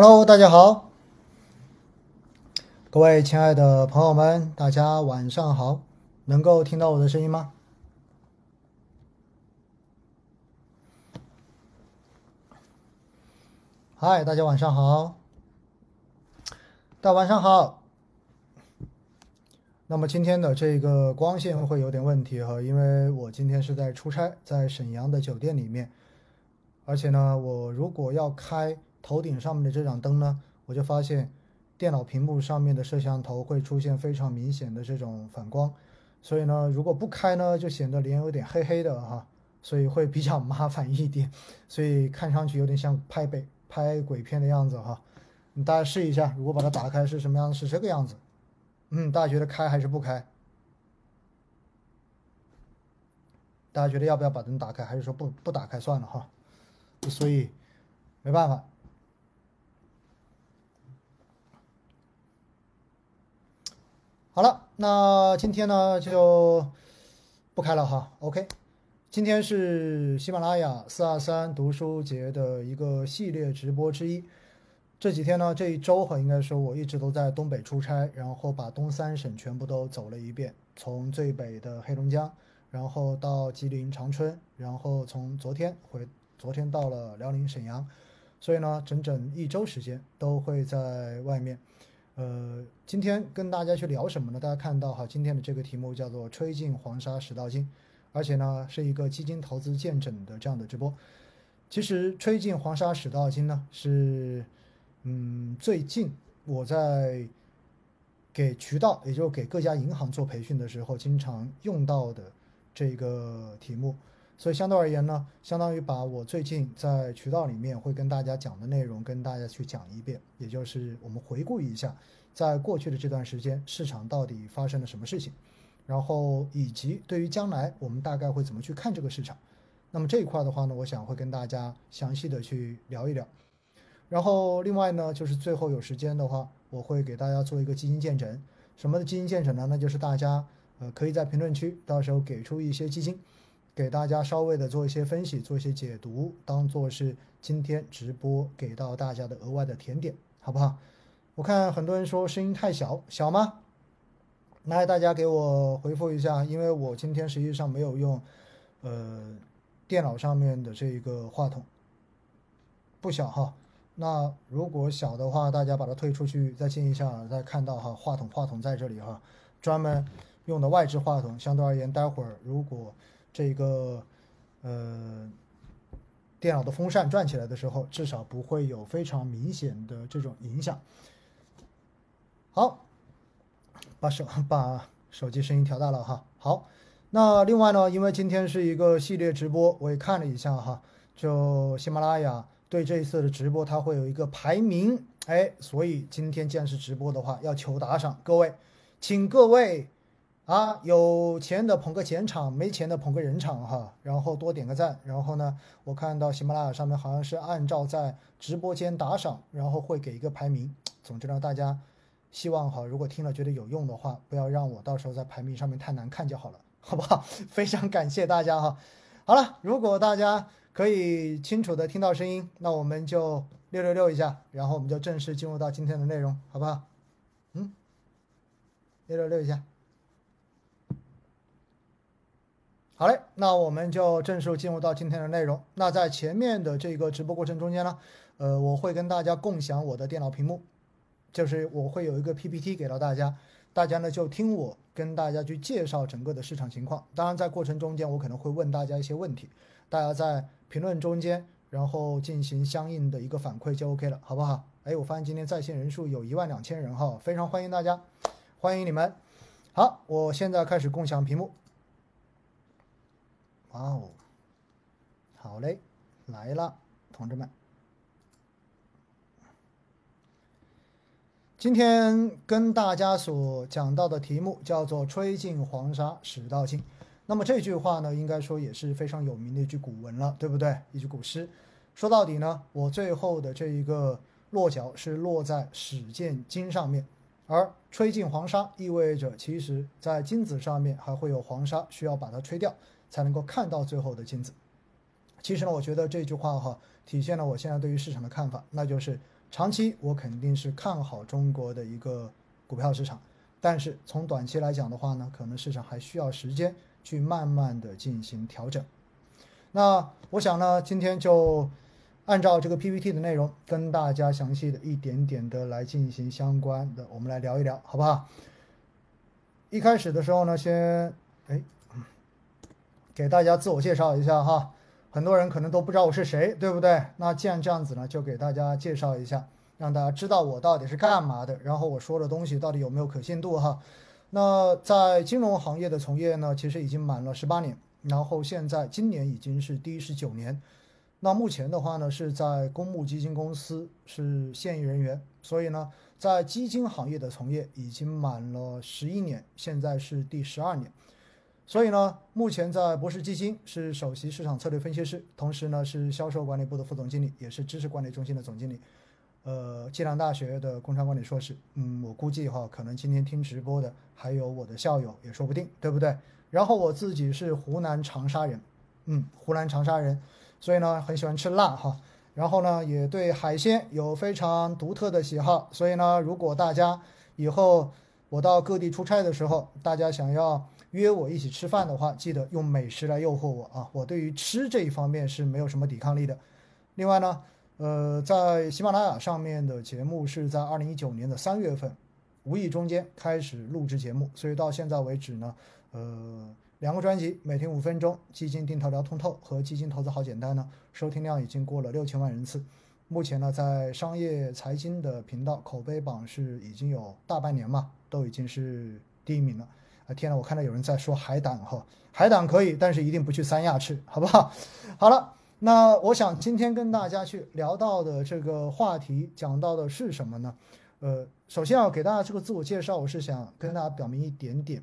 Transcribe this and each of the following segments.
Hello，大家好，各位亲爱的朋友们，大家晚上好，能够听到我的声音吗？嗨，大家晚上好，大晚上好。那么今天的这个光线会有点问题哈，因为我今天是在出差，在沈阳的酒店里面，而且呢，我如果要开头顶上面的这盏灯呢，我就发现电脑屏幕上面的摄像头会出现非常明显的这种反光，所以呢，如果不开呢，就显得脸有点黑黑的哈，所以会比较麻烦一点，所以看上去有点像拍北。拍鬼片的样子哈，你大家试一下，如果把它打开是什么样子？是这个样子。嗯，大家觉得开还是不开？大家觉得要不要把灯打开，还是说不不打开算了哈？所以没办法。好了，那今天呢就不开了哈。OK。今天是喜马拉雅四二三读书节的一个系列直播之一。这几天呢，这一周哈，应该说我一直都在东北出差，然后把东三省全部都走了一遍，从最北的黑龙江，然后到吉林长春，然后从昨天回，昨天到了辽宁沈阳，所以呢，整整一周时间都会在外面。呃，今天跟大家去聊什么呢？大家看到哈，今天的这个题目叫做“吹尽黄沙始道金”。而且呢，是一个基金投资见诊的这样的直播。其实“吹尽黄沙始道金”呢，是嗯，最近我在给渠道，也就是给各家银行做培训的时候，经常用到的这个题目。所以相对而言呢，相当于把我最近在渠道里面会跟大家讲的内容，跟大家去讲一遍。也就是我们回顾一下，在过去的这段时间，市场到底发生了什么事情。然后以及对于将来我们大概会怎么去看这个市场，那么这一块的话呢，我想会跟大家详细的去聊一聊。然后另外呢，就是最后有时间的话，我会给大家做一个基金见诊。什么的基金见诊呢？那就是大家呃可以在评论区到时候给出一些基金，给大家稍微的做一些分析，做一些解读，当做是今天直播给到大家的额外的甜点，好不好？我看很多人说声音太小，小吗？来，大家给我回复一下，因为我今天实际上没有用，呃，电脑上面的这一个话筒，不小哈。那如果小的话，大家把它退出去再进一下，再看到哈，话筒话筒在这里哈，专门用的外置话筒，相对而言，待会儿如果这个呃电脑的风扇转起来的时候，至少不会有非常明显的这种影响。好。把手把手机声音调大了哈，好，那另外呢，因为今天是一个系列直播，我也看了一下哈，就喜马拉雅对这一次的直播，它会有一个排名，哎，所以今天既然是直播的话，要求打赏，各位，请各位啊，有钱的捧个钱场，没钱的捧个人场哈，然后多点个赞，然后呢，我看到喜马拉雅上面好像是按照在直播间打赏，然后会给一个排名，总之呢，大家。希望哈，如果听了觉得有用的话，不要让我到时候在排名上面太难看就好了，好不好？非常感谢大家哈。好了，如果大家可以清楚的听到声音，那我们就六六六一下，然后我们就正式进入到今天的内容，好不好？嗯，六六六一下。好嘞，那我们就正式进入到今天的内容。那在前面的这个直播过程中间呢，呃，我会跟大家共享我的电脑屏幕。就是我会有一个 PPT 给到大家，大家呢就听我跟大家去介绍整个的市场情况。当然，在过程中间我可能会问大家一些问题，大家在评论中间然后进行相应的一个反馈就 OK 了，好不好？哎，我发现今天在线人数有一万两千人哈，非常欢迎大家，欢迎你们。好，我现在开始共享屏幕。哇哦，好嘞，来了，同志们。今天跟大家所讲到的题目叫做“吹尽黄沙始到金”。那么这句话呢，应该说也是非常有名的一句古文了，对不对？一句古诗。说到底呢，我最后的这一个落脚是落在始见金上面，而“吹尽黄沙”意味着，其实在金子上面还会有黄沙，需要把它吹掉，才能够看到最后的金子。其实呢，我觉得这句话哈，体现了我现在对于市场的看法，那就是。长期我肯定是看好中国的一个股票市场，但是从短期来讲的话呢，可能市场还需要时间去慢慢的进行调整。那我想呢，今天就按照这个 PPT 的内容，跟大家详细的一点点的来进行相关的，我们来聊一聊，好不好？一开始的时候呢，先哎，给大家自我介绍一下哈。很多人可能都不知道我是谁，对不对？那既然这样子呢，就给大家介绍一下，让大家知道我到底是干嘛的，然后我说的东西到底有没有可信度哈。那在金融行业的从业呢，其实已经满了十八年，然后现在今年已经是第十九年。那目前的话呢，是在公募基金公司是现役人员，所以呢，在基金行业的从业已经满了十一年，现在是第十二年。所以呢，目前在博士基金是首席市场策略分析师，同时呢是销售管理部的副总经理，也是知识管理中心的总经理。呃，暨南大学的工商管理硕士。嗯，我估计哈，可能今天听直播的还有我的校友也说不定，对不对？然后我自己是湖南长沙人，嗯，湖南长沙人，所以呢很喜欢吃辣哈。然后呢也对海鲜有非常独特的喜好，所以呢如果大家以后我到各地出差的时候，大家想要。约我一起吃饭的话，记得用美食来诱惑我啊！我对于吃这一方面是没有什么抵抗力的。另外呢，呃，在喜马拉雅上面的节目是在二零一九年的三月份，无意中间开始录制节目，所以到现在为止呢，呃，两个专辑每天五分钟，基金定投聊通透和基金投资好简单呢，收听量已经过了六千万人次。目前呢，在商业财经的频道口碑榜是已经有大半年嘛，都已经是第一名了。啊天呐，我看到有人在说海胆哈，海胆可以，但是一定不去三亚吃，好不好？好了，那我想今天跟大家去聊到的这个话题，讲到的是什么呢？呃，首先要给大家这个自我介绍，我是想跟大家表明一点点，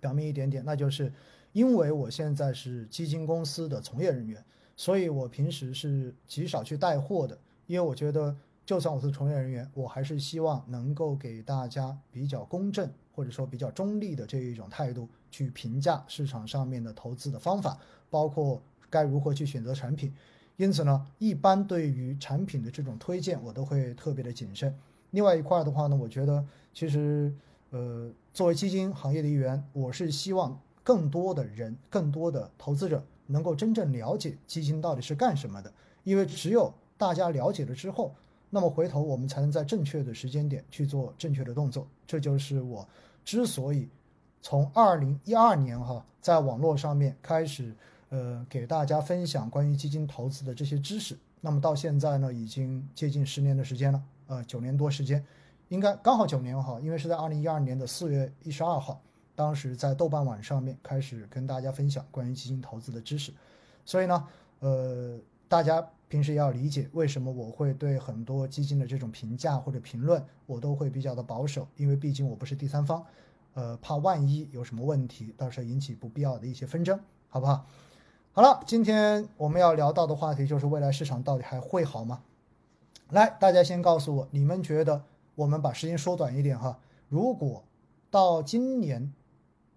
表明一点点，那就是因为我现在是基金公司的从业人员，所以我平时是极少去带货的，因为我觉得就算我是从业人员，我还是希望能够给大家比较公正。或者说比较中立的这一种态度去评价市场上面的投资的方法，包括该如何去选择产品。因此呢，一般对于产品的这种推荐，我都会特别的谨慎。另外一块的话呢，我觉得其实呃，作为基金行业的一员，我是希望更多的人、更多的投资者能够真正了解基金到底是干什么的，因为只有大家了解了之后。那么回头我们才能在正确的时间点去做正确的动作，这就是我之所以从二零一二年哈在网络上面开始呃给大家分享关于基金投资的这些知识。那么到现在呢，已经接近十年的时间了，呃九年多时间，应该刚好九年哈，因为是在二零一二年的四月一十二号，当时在豆瓣网上面开始跟大家分享关于基金投资的知识，所以呢，呃大家。平时要理解为什么我会对很多基金的这种评价或者评论，我都会比较的保守，因为毕竟我不是第三方，呃，怕万一有什么问题，到时候引起不必要的一些纷争，好不好？好了，今天我们要聊到的话题就是未来市场到底还会好吗？来，大家先告诉我，你们觉得我们把时间缩短一点哈，如果到今年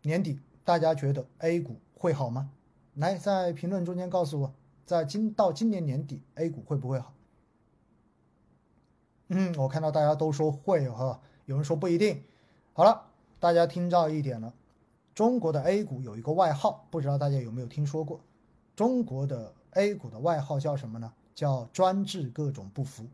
年底，大家觉得 A 股会好吗？来，在评论中间告诉我。在今到今年年底，A 股会不会好？嗯，我看到大家都说会哈，有人说不一定。好了，大家听到一点了，中国的 A 股有一个外号，不知道大家有没有听说过？中国的 A 股的外号叫什么呢？叫专治各种不服。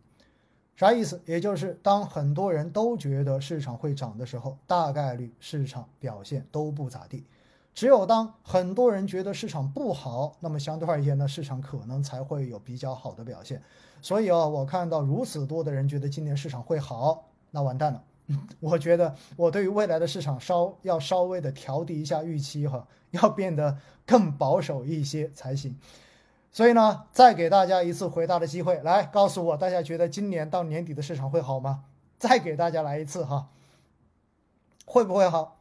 啥意思？也就是当很多人都觉得市场会涨的时候，大概率市场表现都不咋地。只有当很多人觉得市场不好，那么相对而言呢，市场可能才会有比较好的表现。所以啊，我看到如此多的人觉得今年市场会好，那完蛋了。我觉得我对于未来的市场稍要稍微的调低一下预期哈，要变得更保守一些才行。所以呢，再给大家一次回答的机会，来告诉我，大家觉得今年到年底的市场会好吗？再给大家来一次哈，会不会好？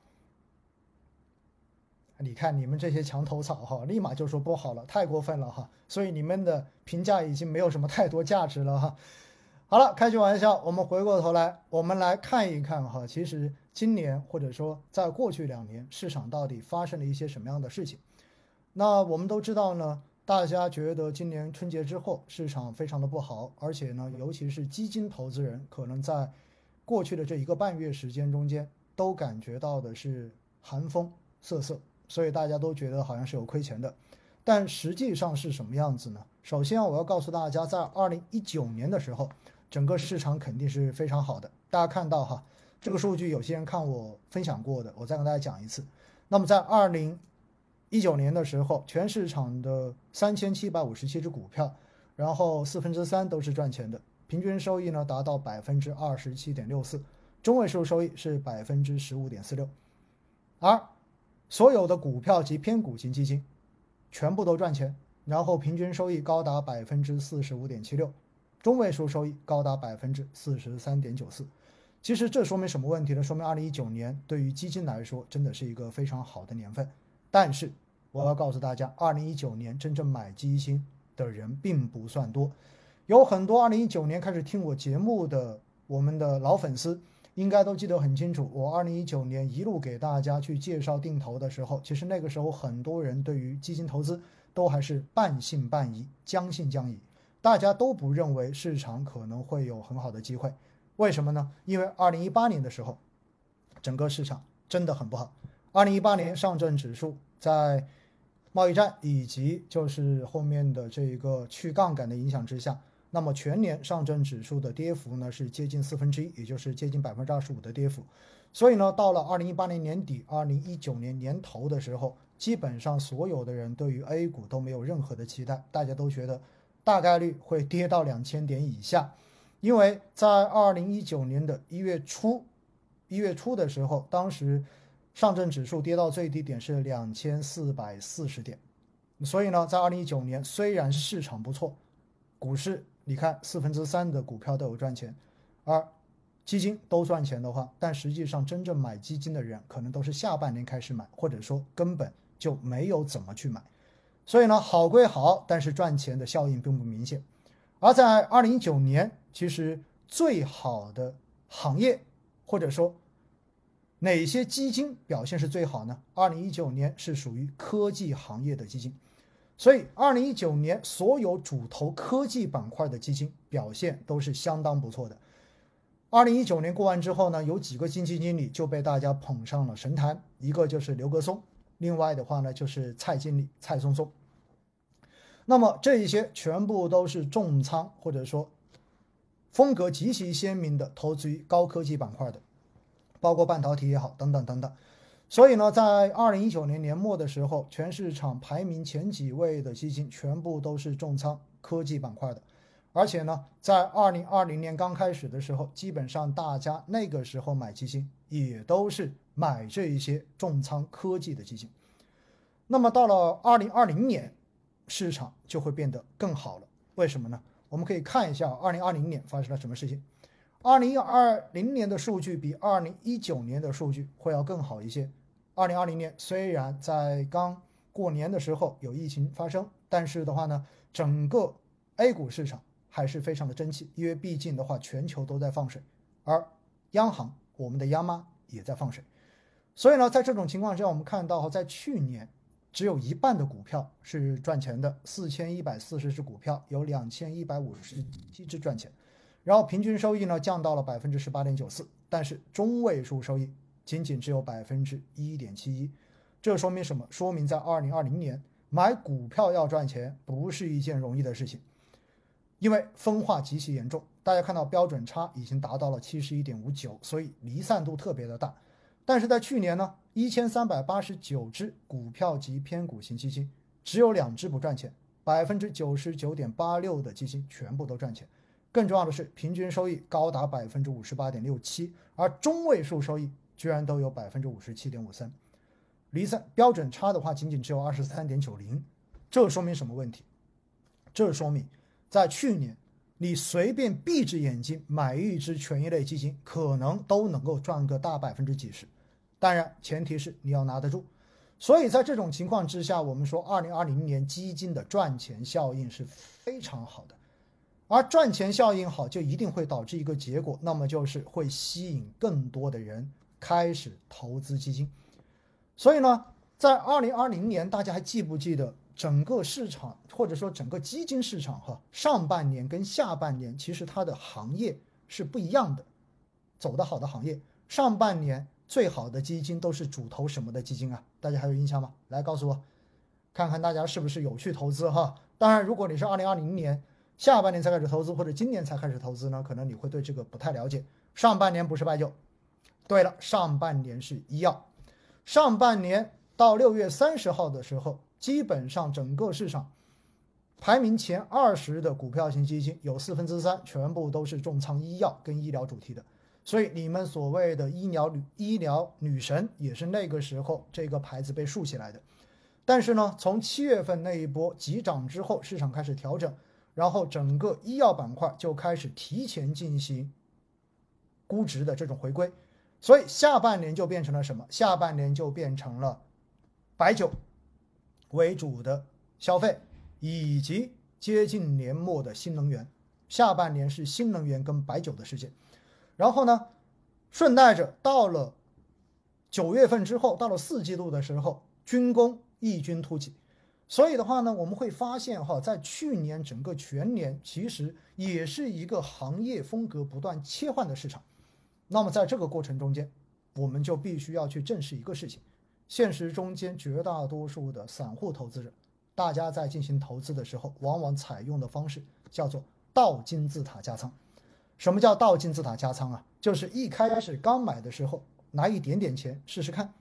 你看你们这些墙头草哈，立马就说不好了，太过分了哈，所以你们的评价已经没有什么太多价值了哈。好了，开句玩笑，我们回过头来，我们来看一看哈，其实今年或者说在过去两年，市场到底发生了一些什么样的事情？那我们都知道呢，大家觉得今年春节之后市场非常的不好，而且呢，尤其是基金投资人可能在过去的这一个半月时间中间都感觉到的是寒风瑟瑟，所以大家都觉得好像是有亏钱的。但实际上是什么样子呢？首先我要告诉大家，在二零一九年的时候，整个市场肯定是非常好的。大家看到哈，这个数据有些人看我分享过的，我再跟大家讲一次。那么在二零一九年的时候，全市场的三千七百五十七只股票，然后四分之三都是赚钱的，平均收益呢达到百分之二十七点六四，中位数收益是百分之十五点四六，而所有的股票及偏股型基金全部都赚钱，然后平均收益高达百分之四十五点七六，中位数收益高达百分之四十三点九四。其实这说明什么问题呢？说明二零一九年对于基金来说真的是一个非常好的年份，但是。我要告诉大家，二零一九年真正买基金的人并不算多，有很多二零一九年开始听我节目的我们的老粉丝，应该都记得很清楚。我二零一九年一路给大家去介绍定投的时候，其实那个时候很多人对于基金投资都还是半信半疑、将信将疑，大家都不认为市场可能会有很好的机会。为什么呢？因为二零一八年的时候，整个市场真的很不好。二零一八年上证指数在贸易战以及就是后面的这一个去杠杆的影响之下，那么全年上证指数的跌幅呢是接近四分之一，也就是接近百分之二十五的跌幅。所以呢，到了二零一八年年底、二零一九年年头的时候，基本上所有的人对于 A 股都没有任何的期待，大家都觉得大概率会跌到两千点以下。因为在二零一九年的一月初，一月初的时候，当时。上证指数跌到最低点是两千四百四十点，所以呢，在二零一九年虽然市场不错，股市你看四分之三的股票都有赚钱，而基金都赚钱的话，但实际上真正买基金的人可能都是下半年开始买，或者说根本就没有怎么去买，所以呢，好归好，但是赚钱的效应并不明显。而在二零一九年，其实最好的行业或者说。哪些基金表现是最好呢？二零一九年是属于科技行业的基金，所以二零一九年所有主投科技板块的基金表现都是相当不错的。二零一九年过完之后呢，有几个基金经理就被大家捧上了神坛，一个就是刘格松，另外的话呢就是蔡经理蔡松松。那么这一些全部都是重仓或者说风格极其鲜明的投资于高科技板块的。包括半导体也好，等等等等，所以呢，在二零一九年年末的时候，全市场排名前几位的基金全部都是重仓科技板块的，而且呢，在二零二零年刚开始的时候，基本上大家那个时候买基金也都是买这一些重仓科技的基金。那么到了二零二零年，市场就会变得更好了。为什么呢？我们可以看一下二零二零年发生了什么事情。二零二零年的数据比二零一九年的数据会要更好一些。二零二零年虽然在刚过年的时候有疫情发生，但是的话呢，整个 A 股市场还是非常的争气，因为毕竟的话全球都在放水，而央行我们的央妈也在放水，所以呢，在这种情况下，我们看到在去年只有一半的股票是赚钱的，四千一百四十只股票有两千一百五十七只赚钱。然后平均收益呢降到了百分之十八点九四，但是中位数收益仅仅只有百分之一点七一，这说明什么？说明在二零二零年买股票要赚钱不是一件容易的事情，因为分化极其严重。大家看到标准差已经达到了七十一点五九，所以离散度特别的大。但是在去年呢，一千三百八十九只股票及偏股型基金，只有两只不赚钱，百分之九十九点八六的基金全部都赚钱。更重要的是，平均收益高达百分之五十八点六七，而中位数收益居然都有百分之五十七点五三，离散标准差的话仅仅只有二十三点九零，这说明什么问题？这说明在去年你随便闭着眼睛买一只权益类基金，可能都能够赚个大百分之几十，当然前提是你要拿得住。所以在这种情况之下，我们说二零二零年基金的赚钱效应是非常好的。而赚钱效应好，就一定会导致一个结果，那么就是会吸引更多的人开始投资基金。所以呢，在二零二零年，大家还记不记得整个市场或者说整个基金市场哈，上半年跟下半年其实它的行业是不一样的，走得好的行业，上半年最好的基金都是主投什么的基金啊？大家还有印象吗？来告诉我，看看大家是不是有去投资哈？当然，如果你是二零二零年下半年才开始投资，或者今年才开始投资呢，可能你会对这个不太了解。上半年不是白酒，对了，上半年是医药，上半年。到六月三十号的时候，基本上整个市场排名前二十的股票型基金有四分之三全部都是重仓医药跟医疗主题的，所以你们所谓的医疗女医疗女神也是那个时候这个牌子被竖起来的。但是呢，从七月份那一波急涨之后，市场开始调整，然后整个医药板块就开始提前进行估值的这种回归，所以下半年就变成了什么？下半年就变成了。白酒为主的消费，以及接近年末的新能源，下半年是新能源跟白酒的世界。然后呢，顺带着到了九月份之后，到了四季度的时候，军工异军突起。所以的话呢，我们会发现哈，在去年整个全年其实也是一个行业风格不断切换的市场。那么在这个过程中间，我们就必须要去正视一个事情。现实中间，绝大多数的散户投资者，大家在进行投资的时候，往往采用的方式叫做倒金字塔加仓。什么叫倒金字塔加仓啊？就是一开始刚买的时候拿一点点钱试试看，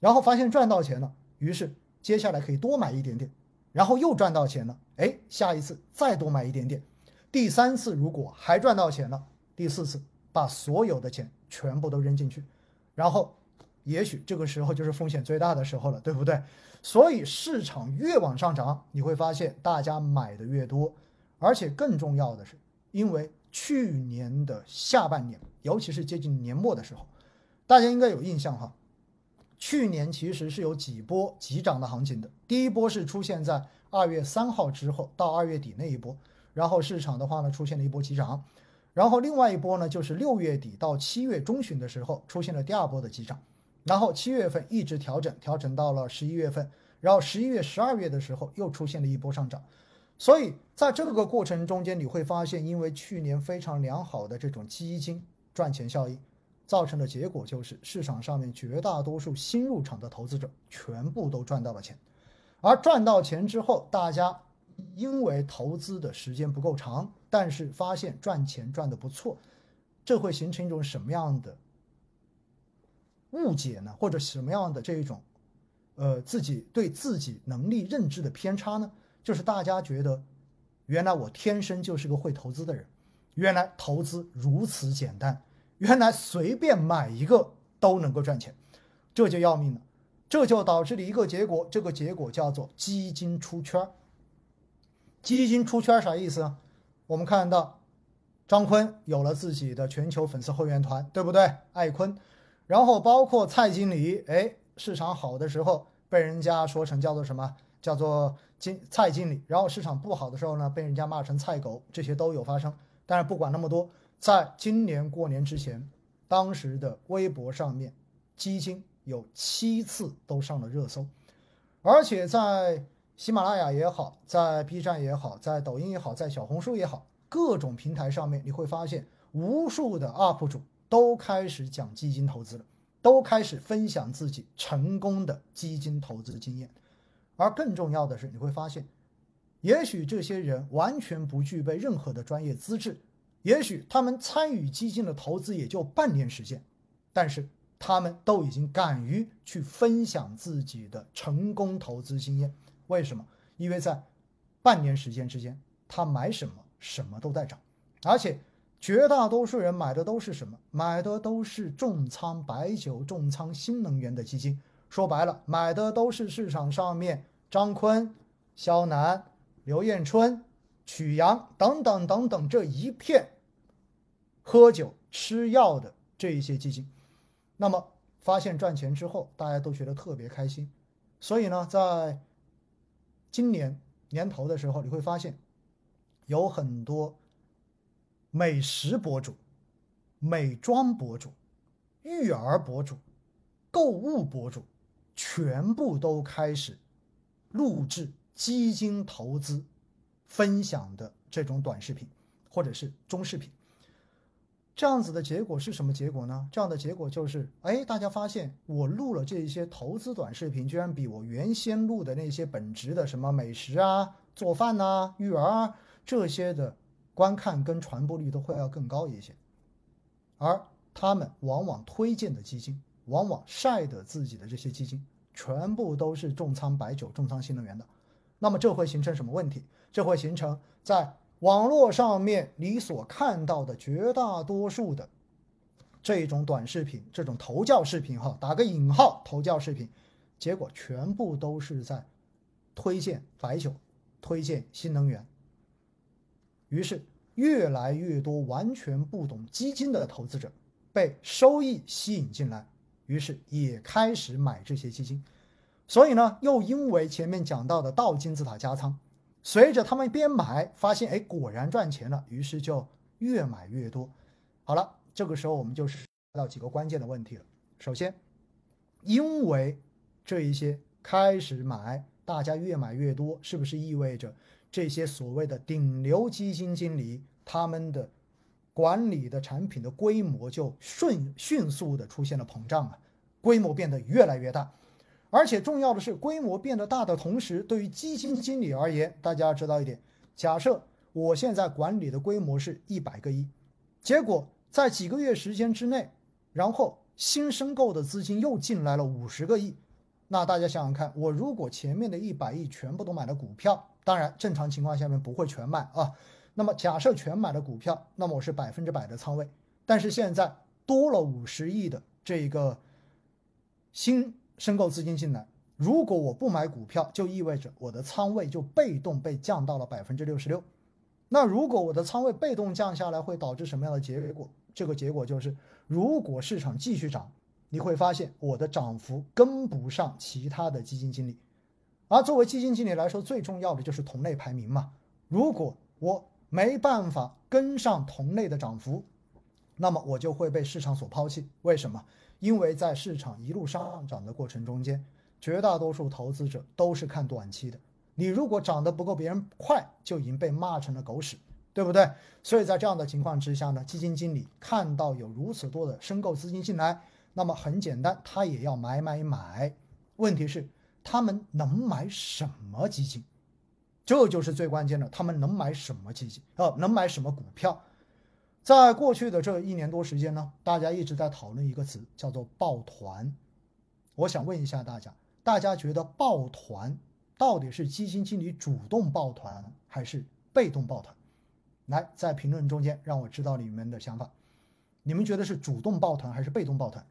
然后发现赚到钱了，于是接下来可以多买一点点，然后又赚到钱了，哎，下一次再多买一点点，第三次如果还赚到钱了，第四次把所有的钱全部都扔进去，然后。也许这个时候就是风险最大的时候了，对不对？所以市场越往上涨，你会发现大家买的越多，而且更重要的是，因为去年的下半年，尤其是接近年末的时候，大家应该有印象哈。去年其实是有几波急涨的行情的，第一波是出现在二月三号之后到二月底那一波，然后市场的话呢出现了一波急涨，然后另外一波呢就是六月底到七月中旬的时候出现了第二波的急涨。然后七月份一直调整，调整到了十一月份，然后十一月、十二月的时候又出现了一波上涨，所以在这个过程中间，你会发现，因为去年非常良好的这种基金赚钱效应，造成的结果就是市场上面绝大多数新入场的投资者全部都赚到了钱，而赚到钱之后，大家因为投资的时间不够长，但是发现赚钱赚的不错，这会形成一种什么样的？误解呢，或者什么样的这一种，呃，自己对自己能力认知的偏差呢？就是大家觉得，原来我天生就是个会投资的人，原来投资如此简单，原来随便买一个都能够赚钱，这就要命了，这就导致了一个结果，这个结果叫做基金出圈基金出圈啥意思啊？我们看到张坤有了自己的全球粉丝会员团，对不对？艾坤。然后包括蔡经理，哎，市场好的时候被人家说成叫做什么？叫做经蔡经理。然后市场不好的时候呢，被人家骂成菜狗，这些都有发生。但是不管那么多，在今年过年之前，当时的微博上面，基金有七次都上了热搜，而且在喜马拉雅也好，在 B 站也好，在抖音也好，在小红书也好，各种平台上面，你会发现无数的 UP 主。都开始讲基金投资了，都开始分享自己成功的基金投资经验，而更重要的是，你会发现，也许这些人完全不具备任何的专业资质，也许他们参与基金的投资也就半年时间，但是他们都已经敢于去分享自己的成功投资经验。为什么？因为在半年时间之间，他买什么什么都在涨，而且。绝大多数人买的都是什么？买的都是重仓白酒、重仓新能源的基金。说白了，买的都是市场上面张坤、肖楠、刘彦春、曲阳等等等等这一片喝酒吃药的这一些基金。那么发现赚钱之后，大家都觉得特别开心。所以呢，在今年年头的时候，你会发现有很多。美食博主、美妆博主、育儿博主、购物博主，全部都开始录制基金投资分享的这种短视频或者是中视频。这样子的结果是什么结果呢？这样的结果就是，哎，大家发现我录了这些投资短视频，居然比我原先录的那些本职的什么美食啊、做饭呐、育儿啊这些的观看跟传播率都会要更高一些。而他们往往推荐的基金，往往晒的自己的这些基金，全部都是重仓白酒、重仓新能源的。那么这会形成什么问题？这会形成在。网络上面你所看到的绝大多数的这种短视频，这种投教视频，哈，打个引号，投教视频，结果全部都是在推荐白酒，推荐新能源。于是，越来越多完全不懂基金的投资者被收益吸引进来，于是也开始买这些基金。所以呢，又因为前面讲到的倒金字塔加仓。随着他们边买，发现哎，果然赚钱了，于是就越买越多。好了，这个时候我们就是到几个关键的问题了。首先，因为这一些开始买，大家越买越多，是不是意味着这些所谓的顶流基金经理他们的管理的产品的规模就迅迅速的出现了膨胀啊，规模变得越来越大？而且重要的是，规模变得大的同时，对于基金经理而言，大家要知道一点：假设我现在管理的规模是一百个亿，结果在几个月时间之内，然后新申购的资金又进来了五十个亿，那大家想想看，我如果前面的一百亿全部都买了股票，当然正常情况下面不会全买啊。那么假设全买了股票，那么我是百分之百的仓位，但是现在多了五十亿的这个新。申购资金进来，如果我不买股票，就意味着我的仓位就被动被降到了百分之六十六。那如果我的仓位被动降下来，会导致什么样的结果？这个结果就是，如果市场继续涨，你会发现我的涨幅跟不上其他的基金经理。而作为基金经理来说，最重要的就是同类排名嘛。如果我没办法跟上同类的涨幅，那么我就会被市场所抛弃。为什么？因为在市场一路上涨的过程中间，绝大多数投资者都是看短期的。你如果涨得不够别人快，就已经被骂成了狗屎，对不对？所以在这样的情况之下呢，基金经理看到有如此多的申购资金进来，那么很简单，他也要买买买。问题是他们能买什么基金？这就是最关键的，他们能买什么基金？呃，能买什么股票？在过去的这一年多时间呢，大家一直在讨论一个词，叫做抱团。我想问一下大家，大家觉得抱团到底是基金经理主动抱团还是被动抱团？来，在评论中间让我知道你们的想法。你们觉得是主动抱团还是被动抱团？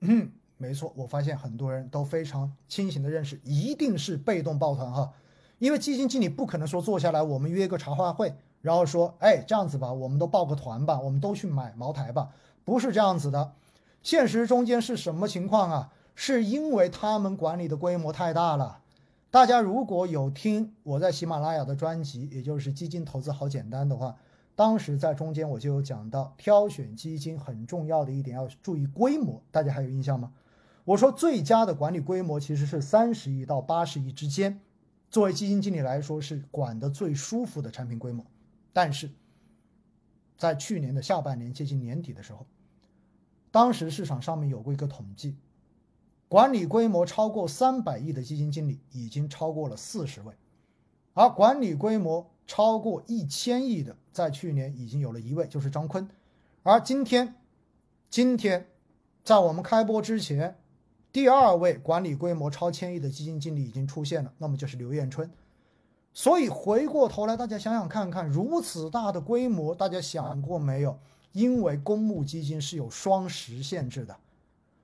嗯，没错，我发现很多人都非常清醒的认识，一定是被动抱团哈，因为基金经理不可能说坐下来我们约个茶话会。然后说，哎，这样子吧，我们都报个团吧，我们都去买茅台吧，不是这样子的。现实中间是什么情况啊？是因为他们管理的规模太大了。大家如果有听我在喜马拉雅的专辑，也就是基金投资好简单的话，当时在中间我就有讲到，挑选基金很重要的一点要注意规模。大家还有印象吗？我说最佳的管理规模其实是三十亿到八十亿之间，作为基金经理来说是管得最舒服的产品规模。但是，在去年的下半年接近年底的时候，当时市场上面有过一个统计，管理规模超过三百亿的基金经理已经超过了四十位，而管理规模超过一千亿的，在去年已经有了一位，就是张坤。而今天，今天，在我们开播之前，第二位管理规模超千亿的基金经理已经出现了，那么就是刘彦春。所以回过头来，大家想想看看，如此大的规模，大家想过没有？因为公募基金是有双十限制的，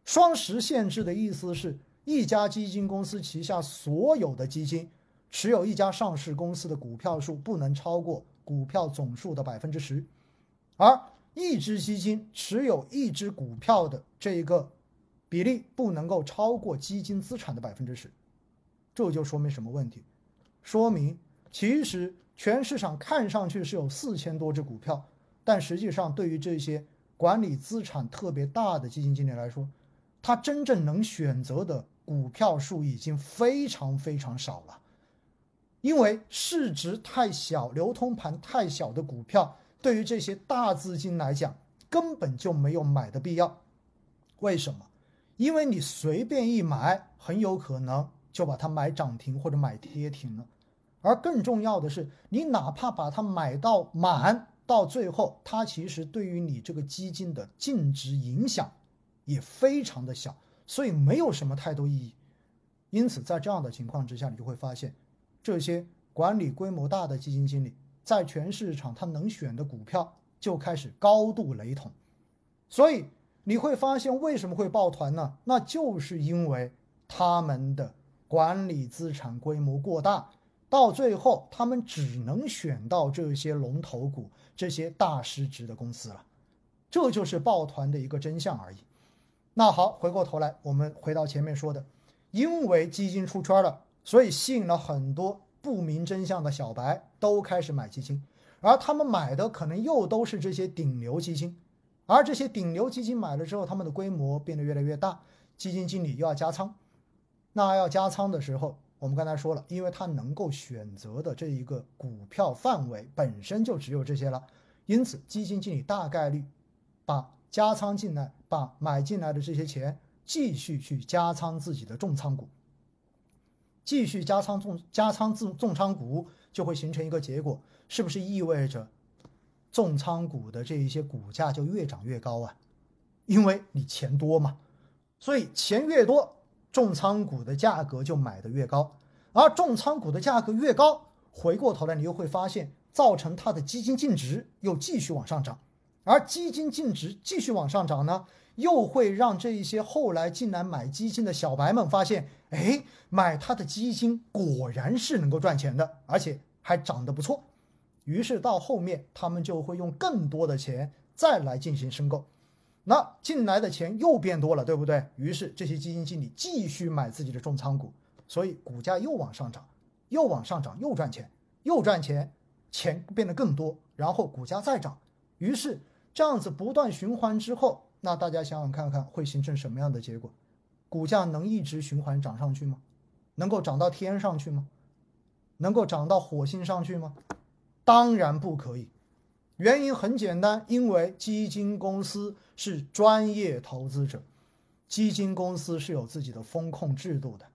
双十限制的意思是一家基金公司旗下所有的基金持有一家上市公司的股票数不能超过股票总数的百分之十，而一只基金持有一只股票的这一个比例不能够超过基金资产的百分之十，这就说明什么问题？说明，其实全市场看上去是有四千多只股票，但实际上对于这些管理资产特别大的基金经理来说，他真正能选择的股票数已经非常非常少了，因为市值太小、流通盘太小的股票，对于这些大资金来讲，根本就没有买的必要。为什么？因为你随便一买，很有可能就把它买涨停或者买跌停了。而更重要的是，你哪怕把它买到满，到最后，它其实对于你这个基金的净值影响也非常的小，所以没有什么太多意义。因此，在这样的情况之下，你就会发现，这些管理规模大的基金经理在全市场他能选的股票就开始高度雷同，所以。你会发现为什么会抱团呢？那就是因为他们的管理资产规模过大，到最后他们只能选到这些龙头股、这些大市值的公司了。这就是抱团的一个真相而已。那好，回过头来，我们回到前面说的，因为基金出圈了，所以吸引了很多不明真相的小白都开始买基金，而他们买的可能又都是这些顶流基金。而这些顶流基金买了之后，他们的规模变得越来越大，基金经理又要加仓。那要加仓的时候，我们刚才说了，因为他能够选择的这一个股票范围本身就只有这些了，因此基金经理大概率把加仓进来，把买进来的这些钱继续去加仓自己的重仓股，继续加仓重加仓自重仓股，就会形成一个结果，是不是意味着？重仓股的这一些股价就越涨越高啊，因为你钱多嘛，所以钱越多，重仓股的价格就买的越高，而重仓股的价格越高，回过头来你又会发现，造成它的基金净值又继续往上涨，而基金净值继续往上涨呢，又会让这一些后来进来买基金的小白们发现，哎，买他的基金果然是能够赚钱的，而且还涨得不错。于是到后面，他们就会用更多的钱再来进行申购，那进来的钱又变多了，对不对？于是这些基金经理继续买自己的重仓股，所以股价又往上涨，又往上涨，又赚钱，又赚钱，钱变得更多，然后股价再涨，于是这样子不断循环之后，那大家想想看看会形成什么样的结果？股价能一直循环涨上去吗？能够涨到天上去吗？能够涨到火星上去吗？当然不可以，原因很简单，因为基金公司是专业投资者，基金公司是有自己的风控制度的，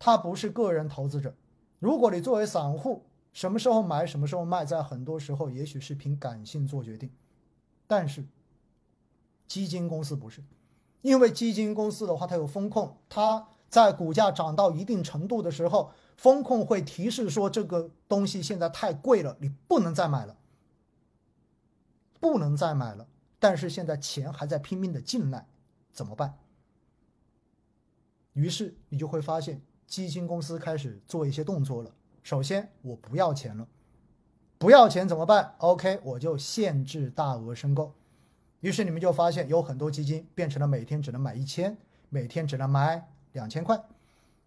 它不是个人投资者。如果你作为散户，什么时候买，什么时候卖，在很多时候也许是凭感性做决定，但是基金公司不是，因为基金公司的话，它有风控，它在股价涨到一定程度的时候。风控会提示说这个东西现在太贵了，你不能再买了，不能再买了。但是现在钱还在拼命的进来，怎么办？于是你就会发现基金公司开始做一些动作了。首先，我不要钱了，不要钱怎么办？OK，我就限制大额申购。于是你们就发现有很多基金变成了每天只能买一千，每天只能买两千块。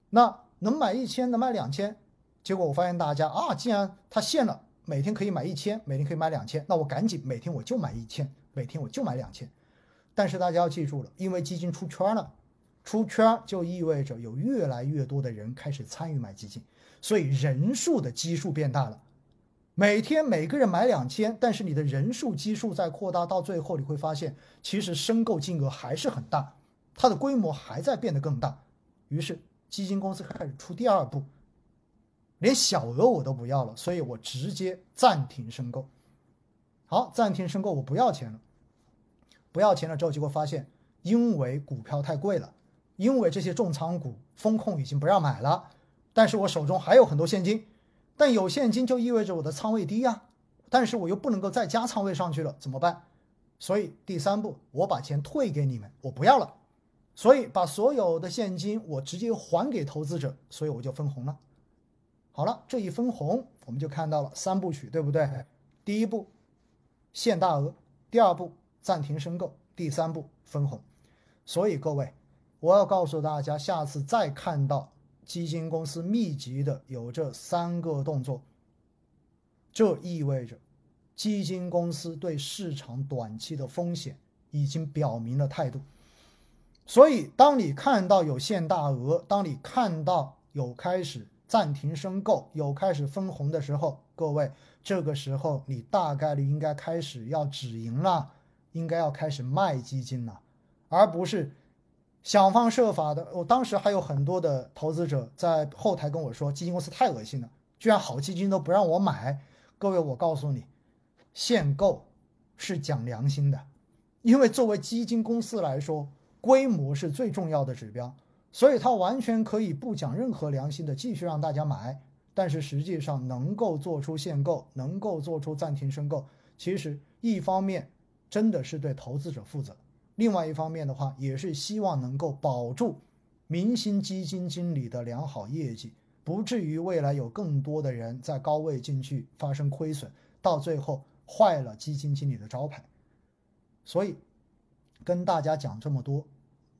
那能买一千，能买两千，结果我发现大家啊，既然他限了，每天可以买一千，每天可以买两千，那我赶紧每天我就买一千，每天我就买两千。但是大家要记住了，因为基金出圈了，出圈就意味着有越来越多的人开始参与买基金，所以人数的基数变大了。每天每个人买两千，但是你的人数基数在扩大，到最后你会发现，其实申购金额还是很大，它的规模还在变得更大，于是。基金公司开始出第二步，连小额我都不要了，所以我直接暂停申购。好，暂停申购，我不要钱了。不要钱了之后，结果发现，因为股票太贵了，因为这些重仓股风控已经不让买了，但是我手中还有很多现金，但有现金就意味着我的仓位低呀，但是我又不能够再加仓位上去了，怎么办？所以第三步，我把钱退给你们，我不要了。所以把所有的现金我直接还给投资者，所以我就分红了。好了，这一分红我们就看到了三部曲，对不对？第一步限大额，第二步暂停申购，第三步分红。所以各位，我要告诉大家，下次再看到基金公司密集的有这三个动作，这意味着基金公司对市场短期的风险已经表明了态度。所以，当你看到有限大额，当你看到有开始暂停申购、有开始分红的时候，各位，这个时候你大概率应该开始要止盈了，应该要开始卖基金了，而不是想方设法的。我当时还有很多的投资者在后台跟我说，基金公司太恶心了，居然好基金都不让我买。各位，我告诉你，限购是讲良心的，因为作为基金公司来说。规模是最重要的指标，所以他完全可以不讲任何良心的继续让大家买，但是实际上能够做出限购，能够做出暂停申购，其实一方面真的是对投资者负责，另外一方面的话也是希望能够保住明星基金经理的良好业绩，不至于未来有更多的人在高位进去发生亏损，到最后坏了基金经理的招牌，所以。跟大家讲这么多，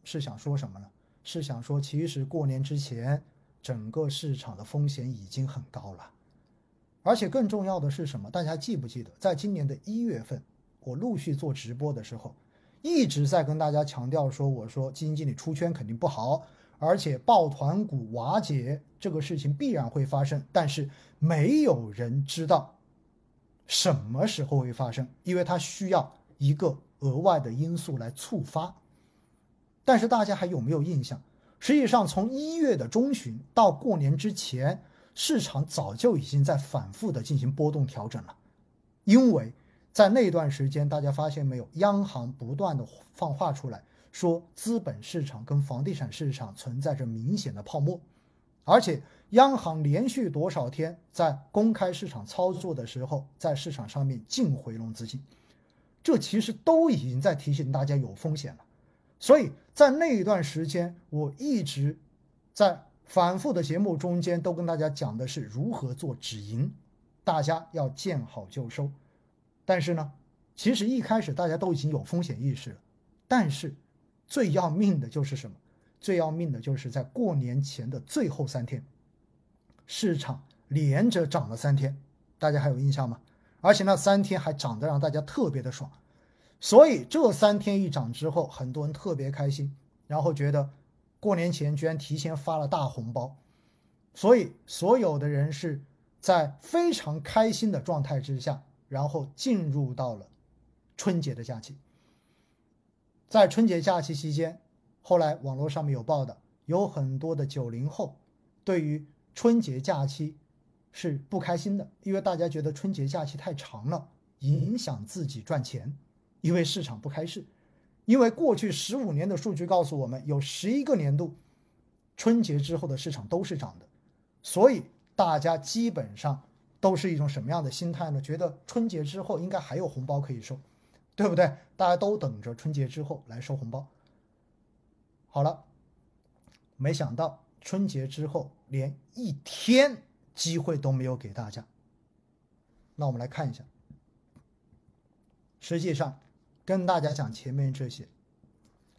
是想说什么呢？是想说，其实过年之前，整个市场的风险已经很高了。而且更重要的是什么？大家记不记得，在今年的一月份，我陆续做直播的时候，一直在跟大家强调说，我说基金经理出圈肯定不好，而且抱团股瓦解这个事情必然会发生。但是没有人知道什么时候会发生，因为它需要一个。额外的因素来触发，但是大家还有没有印象？实际上，从一月的中旬到过年之前，市场早就已经在反复的进行波动调整了。因为在那段时间，大家发现没有，央行不断的放话出来说，资本市场跟房地产市场存在着明显的泡沫，而且央行连续多少天在公开市场操作的时候，在市场上面净回笼资金。这其实都已经在提醒大家有风险了，所以在那一段时间，我一直在反复的节目中间都跟大家讲的是如何做止盈，大家要见好就收。但是呢，其实一开始大家都已经有风险意识了，但是最要命的就是什么？最要命的就是在过年前的最后三天，市场连着涨了三天，大家还有印象吗？而且那三天还涨得让大家特别的爽，所以这三天一涨之后，很多人特别开心，然后觉得过年前居然提前发了大红包，所以所有的人是在非常开心的状态之下，然后进入到了春节的假期。在春节假期期间，后来网络上面有报道，有很多的九零后对于春节假期。是不开心的，因为大家觉得春节假期太长了，影响自己赚钱。因为市场不开市，因为过去十五年的数据告诉我们，有十一个年度春节之后的市场都是涨的，所以大家基本上都是一种什么样的心态呢？觉得春节之后应该还有红包可以收，对不对？大家都等着春节之后来收红包。好了，没想到春节之后连一天。机会都没有给大家，那我们来看一下。实际上，跟大家讲前面这些，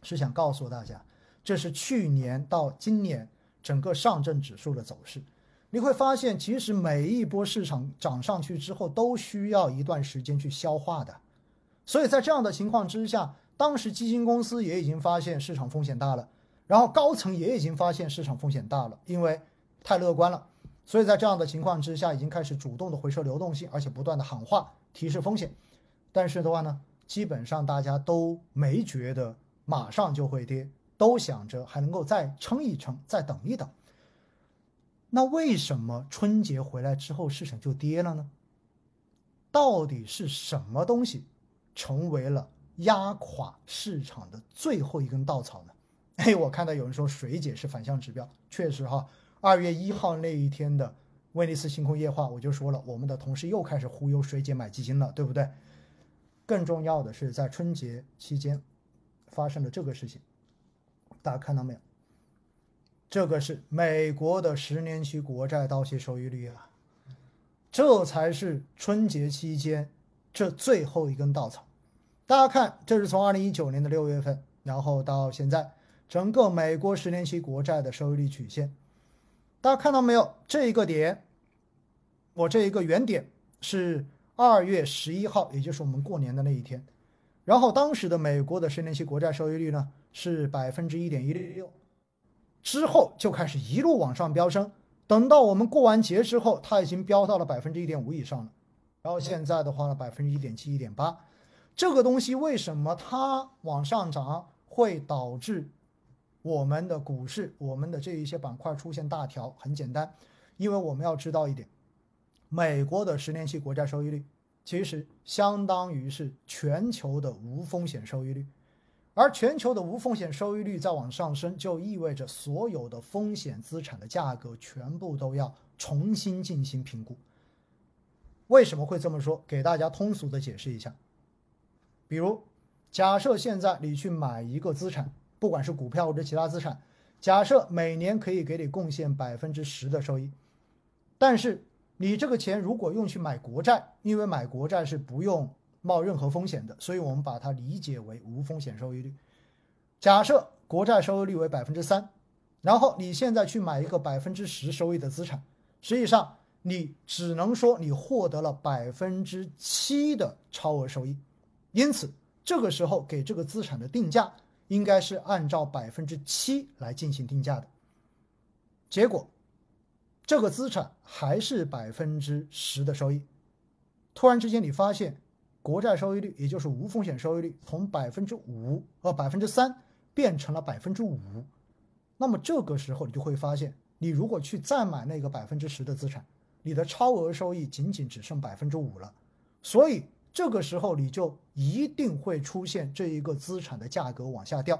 是想告诉大家，这是去年到今年整个上证指数的走势。你会发现，其实每一波市场涨上去之后，都需要一段时间去消化的。所以在这样的情况之下，当时基金公司也已经发现市场风险大了，然后高层也已经发现市场风险大了，因为太乐观了。所以在这样的情况之下，已经开始主动的回撤流动性，而且不断的喊话提示风险。但是的话呢，基本上大家都没觉得马上就会跌，都想着还能够再撑一撑，再等一等。那为什么春节回来之后市场就跌了呢？到底是什么东西成为了压垮市场的最后一根稻草呢？哎，我看到有人说水解是反向指标，确实哈。二月一号那一天的威尼斯星空夜话，我就说了，我们的同事又开始忽悠水姐买基金了，对不对？更重要的是，在春节期间发生了这个事情，大家看到没有？这个是美国的十年期国债到期收益率啊，这才是春节期间这最后一根稻草。大家看，这是从二零一九年的六月份，然后到现在，整个美国十年期国债的收益率曲线。大家看到没有？这一个点，我这一个原点是二月十一号，也就是我们过年的那一天。然后当时的美国的十年期国债收益率呢是百分之一点一六六，之后就开始一路往上飙升。等到我们过完节之后，它已经飙到了百分之一点五以上了。然后现在的话呢，百分之一点七、一点八，这个东西为什么它往上涨会导致我们的股市、我们的这一些板块出现大调？很简单，因为我们要知道一点，美国的十年期国债收益率其实相当于是全球的无风险收益率。而全球的无风险收益率在往上升，就意味着所有的风险资产的价格全部都要重新进行评估。为什么会这么说？给大家通俗的解释一下。比如，假设现在你去买一个资产，不管是股票或者其他资产，假设每年可以给你贡献百分之十的收益，但是你这个钱如果用去买国债，因为买国债是不用。冒任何风险的，所以我们把它理解为无风险收益率。假设国债收益率为百分之三，然后你现在去买一个百分之十收益的资产，实际上你只能说你获得了百分之七的超额收益。因此，这个时候给这个资产的定价应该是按照百分之七来进行定价的。结果，这个资产还是百分之十的收益。突然之间，你发现。国债收益率，也就是无风险收益率，从百分之五呃百分之三变成了百分之五，那么这个时候你就会发现，你如果去再买那个百分之十的资产，你的超额收益仅仅只剩百分之五了，所以这个时候你就一定会出现这一个资产的价格往下掉。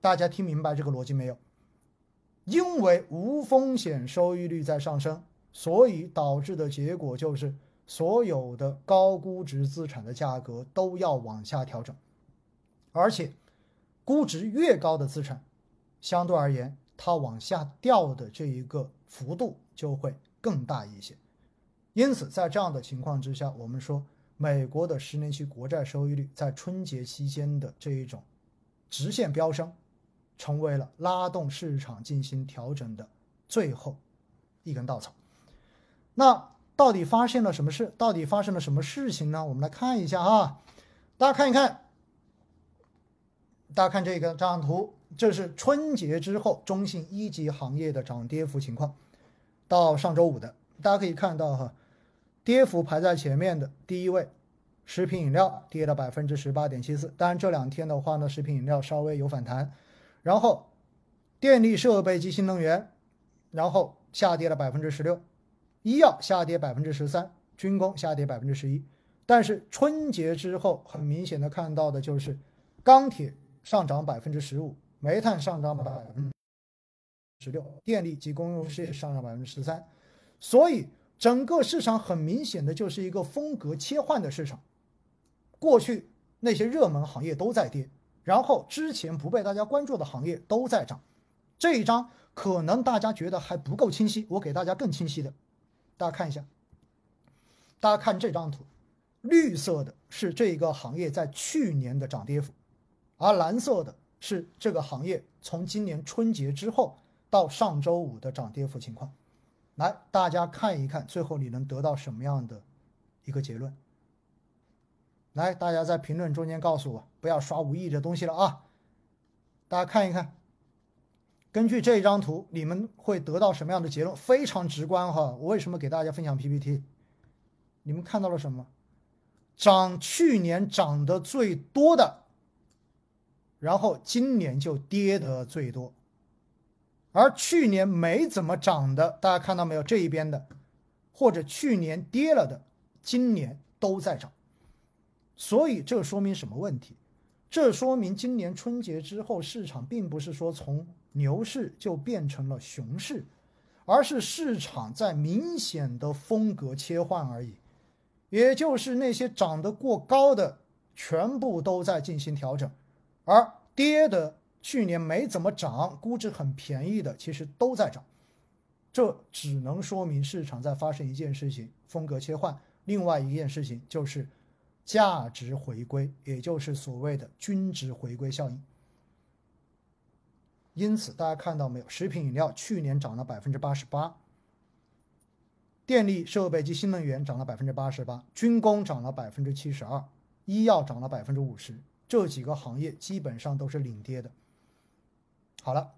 大家听明白这个逻辑没有？因为无风险收益率在上升，所以导致的结果就是。所有的高估值资产的价格都要往下调整，而且估值越高的资产，相对而言它往下掉的这一个幅度就会更大一些。因此，在这样的情况之下，我们说美国的十年期国债收益率在春节期间的这一种直线飙升，成为了拉动市场进行调整的最后一根稻草。那。到底发生了什么事？到底发生了什么事情呢？我们来看一下啊，大家看一看，大家看这个这张图，这是春节之后中信一级行业的涨跌幅情况，到上周五的，大家可以看到哈，跌幅排在前面的第一位，食品饮料跌了百分之十八点七四，当然这两天的话呢，食品饮料稍微有反弹，然后电力设备及新能源，然后下跌了百分之十六。医药下跌百分之十三，军工下跌百分之十一，但是春节之后很明显的看到的就是钢铁上涨百分之十五，煤炭上涨百分之十六，电力及公用事业上涨百分之十三，所以整个市场很明显的就是一个风格切换的市场。过去那些热门行业都在跌，然后之前不被大家关注的行业都在涨。这一张可能大家觉得还不够清晰，我给大家更清晰的。大家看一下，大家看这张图，绿色的是这个行业在去年的涨跌幅，而蓝色的是这个行业从今年春节之后到上周五的涨跌幅情况。来，大家看一看，最后你能得到什么样的一个结论？来，大家在评论中间告诉我，不要刷无意义的东西了啊！大家看一看。根据这一张图，你们会得到什么样的结论？非常直观哈！我为什么给大家分享 PPT？你们看到了什么？涨去年涨得最多的，然后今年就跌得最多，而去年没怎么涨的，大家看到没有？这一边的，或者去年跌了的，今年都在涨。所以这说明什么问题？这说明今年春节之后，市场并不是说从牛市就变成了熊市，而是市场在明显的风格切换而已。也就是那些涨得过高的，全部都在进行调整，而跌的去年没怎么涨，估值很便宜的，其实都在涨。这只能说明市场在发生一件事情，风格切换。另外一件事情就是。价值回归，也就是所谓的均值回归效应。因此，大家看到没有？食品饮料去年涨了百分之八十八，电力设备及新能源涨了百分之八十八，军工涨了百分之七十二，医药涨了百分之五十，这几个行业基本上都是领跌的。好了，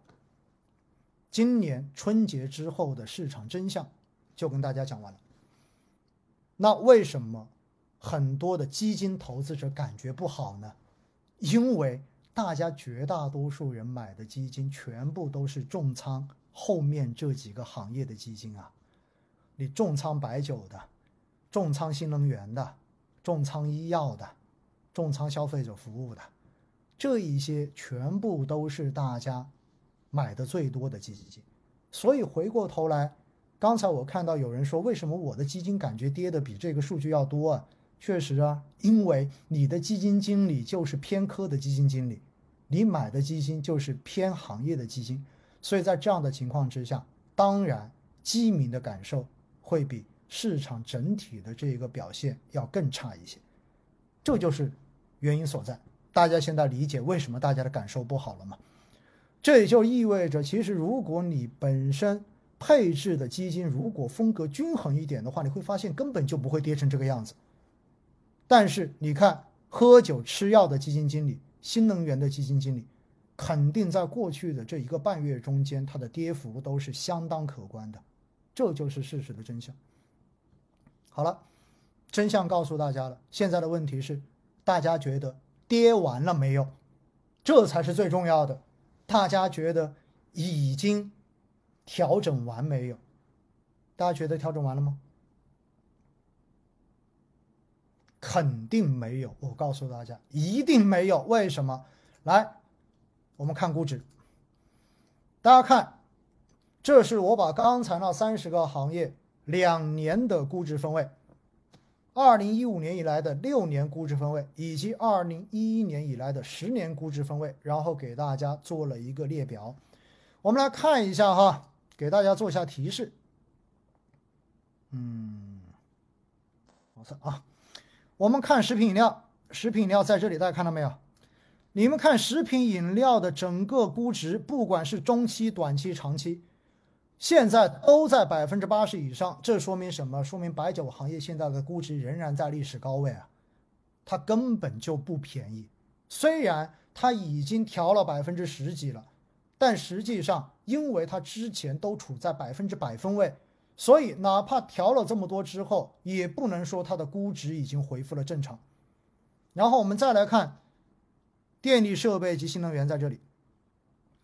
今年春节之后的市场真相就跟大家讲完了。那为什么很多的基金投资者感觉不好呢？因为大家绝大多数人买的基金全部都是重仓后面这几个行业的基金啊，你重仓白酒的，重仓新能源的，重仓医药的。重仓消费者服务的这一些全部都是大家买的最多的基金，所以回过头来，刚才我看到有人说，为什么我的基金感觉跌的比这个数据要多啊？确实啊，因为你的基金经理就是偏科的基金经理，你买的基金就是偏行业的基金，所以在这样的情况之下，当然基民的感受会比市场整体的这个表现要更差一些。这就是原因所在。大家现在理解为什么大家的感受不好了吗？这也就意味着，其实如果你本身配置的基金如果风格均衡一点的话，你会发现根本就不会跌成这个样子。但是你看，喝酒吃药的基金经理、新能源的基金经理，肯定在过去的这一个半月中间，它的跌幅都是相当可观的。这就是事实的真相。好了。真相告诉大家了，现在的问题是，大家觉得跌完了没有？这才是最重要的。大家觉得已经调整完没有？大家觉得调整完了吗？肯定没有。我告诉大家，一定没有。为什么？来，我们看估值。大家看，这是我把刚才那三十个行业两年的估值分位。二零一五年以来的六年估值分位，以及二零一一年以来的十年估值分位，然后给大家做了一个列表。我们来看一下哈，给大家做一下提示。嗯，我算啊！我们看食品饮料，食品饮料在这里，大家看到没有？你们看食品饮料的整个估值，不管是中期、短期、长期。现在都在百分之八十以上，这说明什么？说明白酒行业现在的估值仍然在历史高位啊，它根本就不便宜。虽然它已经调了百分之十几了，但实际上，因为它之前都处在百分之百分位，所以哪怕调了这么多之后，也不能说它的估值已经恢复了正常。然后我们再来看电力设备及新能源，在这里。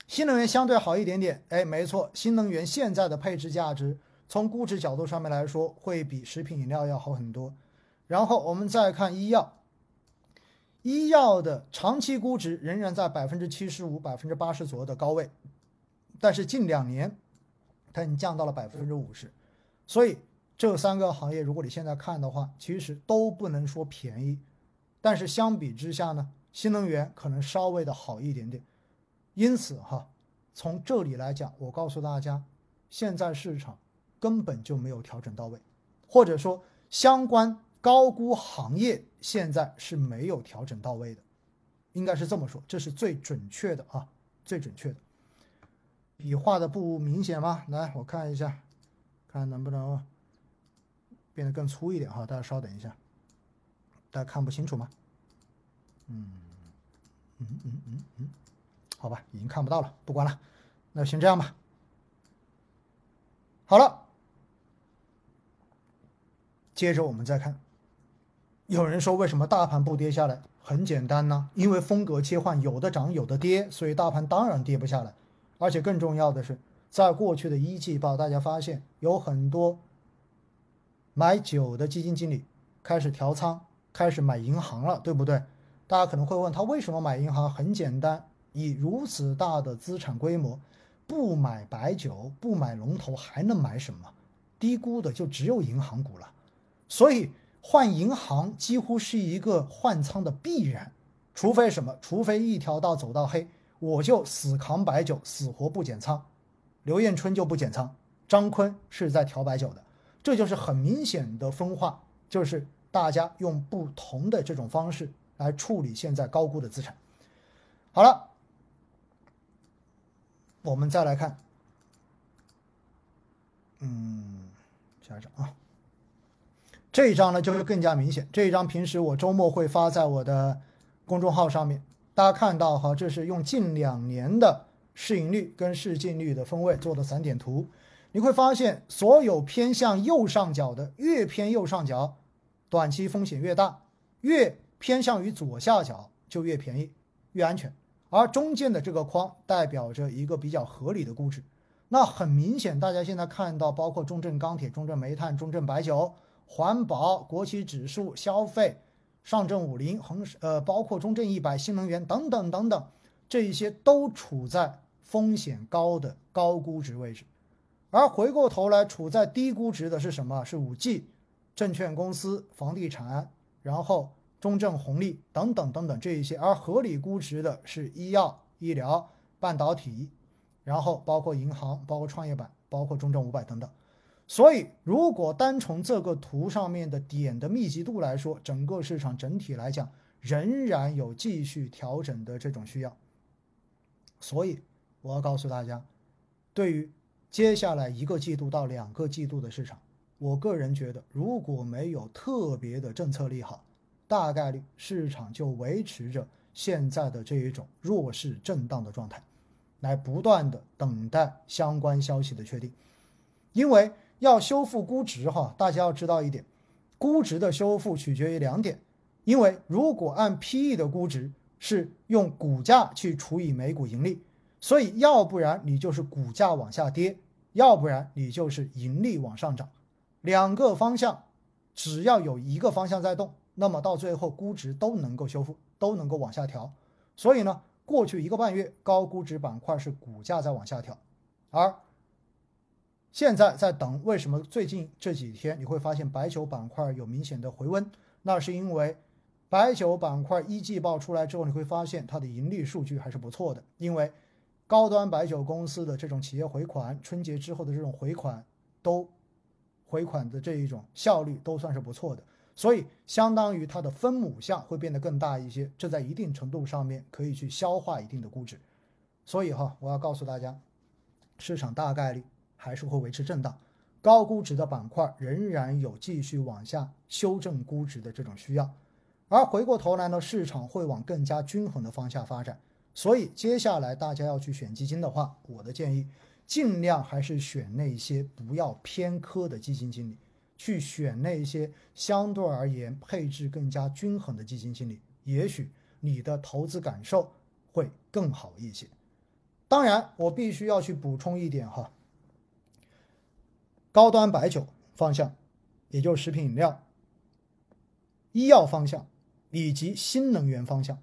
新能源相对好一点点，哎，没错，新能源现在的配置价值，从估值角度上面来说，会比食品饮料要好很多。然后我们再看医药，医药的长期估值仍然在百分之七十五、百分之八十左右的高位，但是近两年它已经降到了百分之五十。所以这三个行业，如果你现在看的话，其实都不能说便宜，但是相比之下呢，新能源可能稍微的好一点点。因此，哈，从这里来讲，我告诉大家，现在市场根本就没有调整到位，或者说相关高估行业现在是没有调整到位的，应该是这么说，这是最准确的啊，最准确的。笔画的不明显吗？来，我看一下，看能不能变得更粗一点哈。大家稍等一下，大家看不清楚吗？嗯，嗯嗯嗯嗯。好吧，已经看不到了，不管了，那先这样吧。好了，接着我们再看，有人说为什么大盘不跌下来？很简单呢，因为风格切换，有的涨有的跌，所以大盘当然跌不下来。而且更重要的是，在过去的一季报，大家发现有很多买酒的基金经理开始调仓，开始买银行了，对不对？大家可能会问他为什么买银行？很简单。以如此大的资产规模，不买白酒，不买龙头，还能买什么？低估的就只有银行股了。所以换银行几乎是一个换仓的必然，除非什么？除非一条道走到黑，我就死扛白酒，死活不减仓。刘彦春就不减仓，张坤是在调白酒的，这就是很明显的分化，就是大家用不同的这种方式来处理现在高估的资产。好了。我们再来看，嗯，下一张啊，这一张呢就会更加明显。这一张平时我周末会发在我的公众号上面，大家看到哈，这是用近两年的市盈率跟市净率的分位做的散点图，你会发现所有偏向右上角的越偏右上角，短期风险越大；越偏向于左下角就越便宜、越安全。而中间的这个框代表着一个比较合理的估值。那很明显，大家现在看到，包括中证钢铁、中证煤炭、中证白酒、环保、国企指数、消费、上证五零、恒呃，包括中证一百、新能源等等等等，这一些都处在风险高的高估值位置。而回过头来，处在低估值的是什么？是五 G、证券公司、房地产，然后中证红利等等等等这一些。而合理估值的是医药、医疗、半导体。然后包括银行，包括创业板，包括中证五百等等。所以，如果单从这个图上面的点的密集度来说，整个市场整体来讲仍然有继续调整的这种需要。所以，我要告诉大家，对于接下来一个季度到两个季度的市场，我个人觉得，如果没有特别的政策利好，大概率市场就维持着现在的这一种弱势震荡的状态。来不断的等待相关消息的确定，因为要修复估值哈，大家要知道一点，估值的修复取决于两点，因为如果按 P/E 的估值是用股价去除以每股盈利，所以要不然你就是股价往下跌，要不然你就是盈利往上涨，两个方向只要有一个方向在动，那么到最后估值都能够修复，都能够往下调，所以呢。过去一个半月，高估值板块是股价在往下调，而现在在等。为什么最近这几天你会发现白酒板块有明显的回温？那是因为白酒板块一季报出来之后，你会发现它的盈利数据还是不错的。因为高端白酒公司的这种企业回款，春节之后的这种回款，都回款的这一种效率都算是不错的。所以，相当于它的分母项会变得更大一些，这在一定程度上面可以去消化一定的估值。所以哈，我要告诉大家，市场大概率还是会维持震荡，高估值的板块仍然有继续往下修正估值的这种需要。而回过头来呢，市场会往更加均衡的方向发展。所以，接下来大家要去选基金的话，我的建议尽量还是选那些不要偏科的基金经理。去选那些相对而言配置更加均衡的基金经理，也许你的投资感受会更好一些。当然，我必须要去补充一点哈，高端白酒方向，也就是食品饮料、医药方向以及新能源方向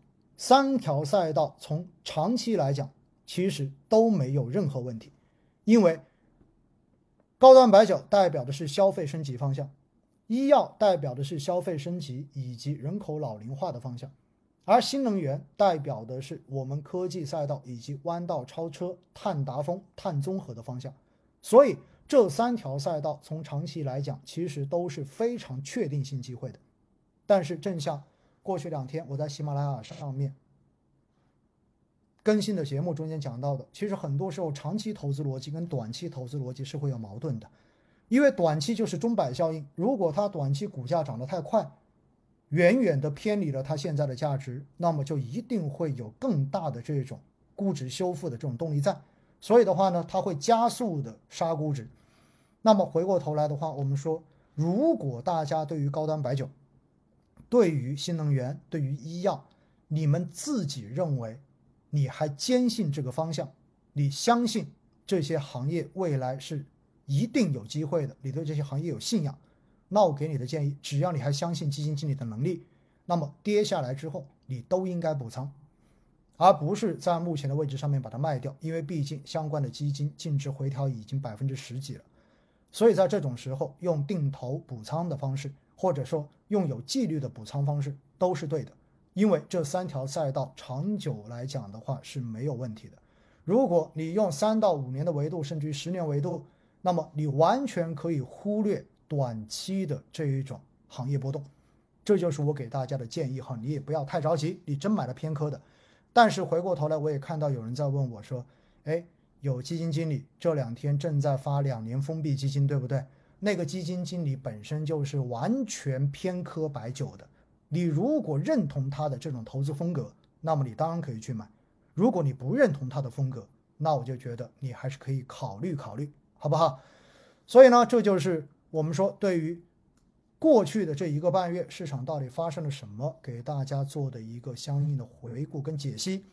三条赛道，从长期来讲，其实都没有任何问题，因为。高端白酒代表的是消费升级方向，医药代表的是消费升级以及人口老龄化的方向，而新能源代表的是我们科技赛道以及弯道超车、碳达峰、碳综合的方向。所以这三条赛道从长期来讲，其实都是非常确定性机会的。但是正像过去两天我在喜马拉雅上面。更新的节目中间讲到的，其实很多时候长期投资逻辑跟短期投资逻辑是会有矛盾的，因为短期就是钟摆效应，如果它短期股价涨得太快，远远的偏离了它现在的价值，那么就一定会有更大的这种估值修复的这种动力在，所以的话呢，它会加速的杀估值。那么回过头来的话，我们说，如果大家对于高端白酒、对于新能源、对于医药，你们自己认为。你还坚信这个方向？你相信这些行业未来是一定有机会的？你对这些行业有信仰？那我给你的建议，只要你还相信基金经理的能力，那么跌下来之后你都应该补仓，而不是在目前的位置上面把它卖掉。因为毕竟相关的基金净值回调已经百分之十几了，所以在这种时候用定投补仓的方式，或者说用有纪律的补仓方式都是对的。因为这三条赛道长久来讲的话是没有问题的。如果你用三到五年的维度，甚至于十年维度，那么你完全可以忽略短期的这一种行业波动。这就是我给大家的建议哈，你也不要太着急，你真买了偏科的。但是回过头来，我也看到有人在问我说：“哎，有基金经理这两天正在发两年封闭基金，对不对？那个基金经理本身就是完全偏科白酒的。”你如果认同他的这种投资风格，那么你当然可以去买；如果你不认同他的风格，那我就觉得你还是可以考虑考虑，好不好？所以呢，这就是我们说对于过去的这一个半月市场到底发生了什么，给大家做的一个相应的回顾跟解析。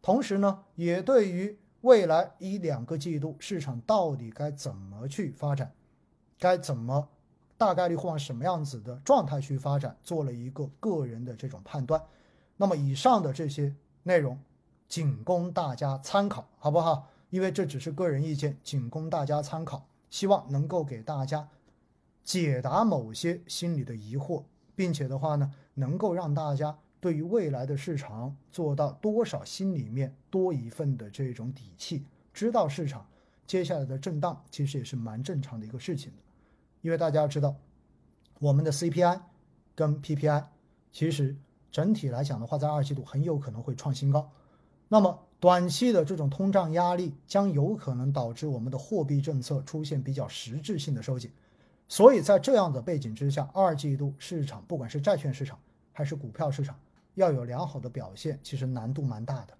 同时呢，也对于未来一两个季度市场到底该怎么去发展，该怎么。大概率会往什么样子的状态去发展，做了一个个人的这种判断。那么以上的这些内容，仅供大家参考，好不好？因为这只是个人意见，仅供大家参考。希望能够给大家解答某些心理的疑惑，并且的话呢，能够让大家对于未来的市场做到多少心里面多一份的这种底气，知道市场接下来的震荡其实也是蛮正常的一个事情的。因为大家知道，我们的 CPI 跟 PPI 其实整体来讲的话，在二季度很有可能会创新高。那么短期的这种通胀压力将有可能导致我们的货币政策出现比较实质性的收紧。所以在这样的背景之下，二季度市场不管是债券市场还是股票市场要有良好的表现，其实难度蛮大的。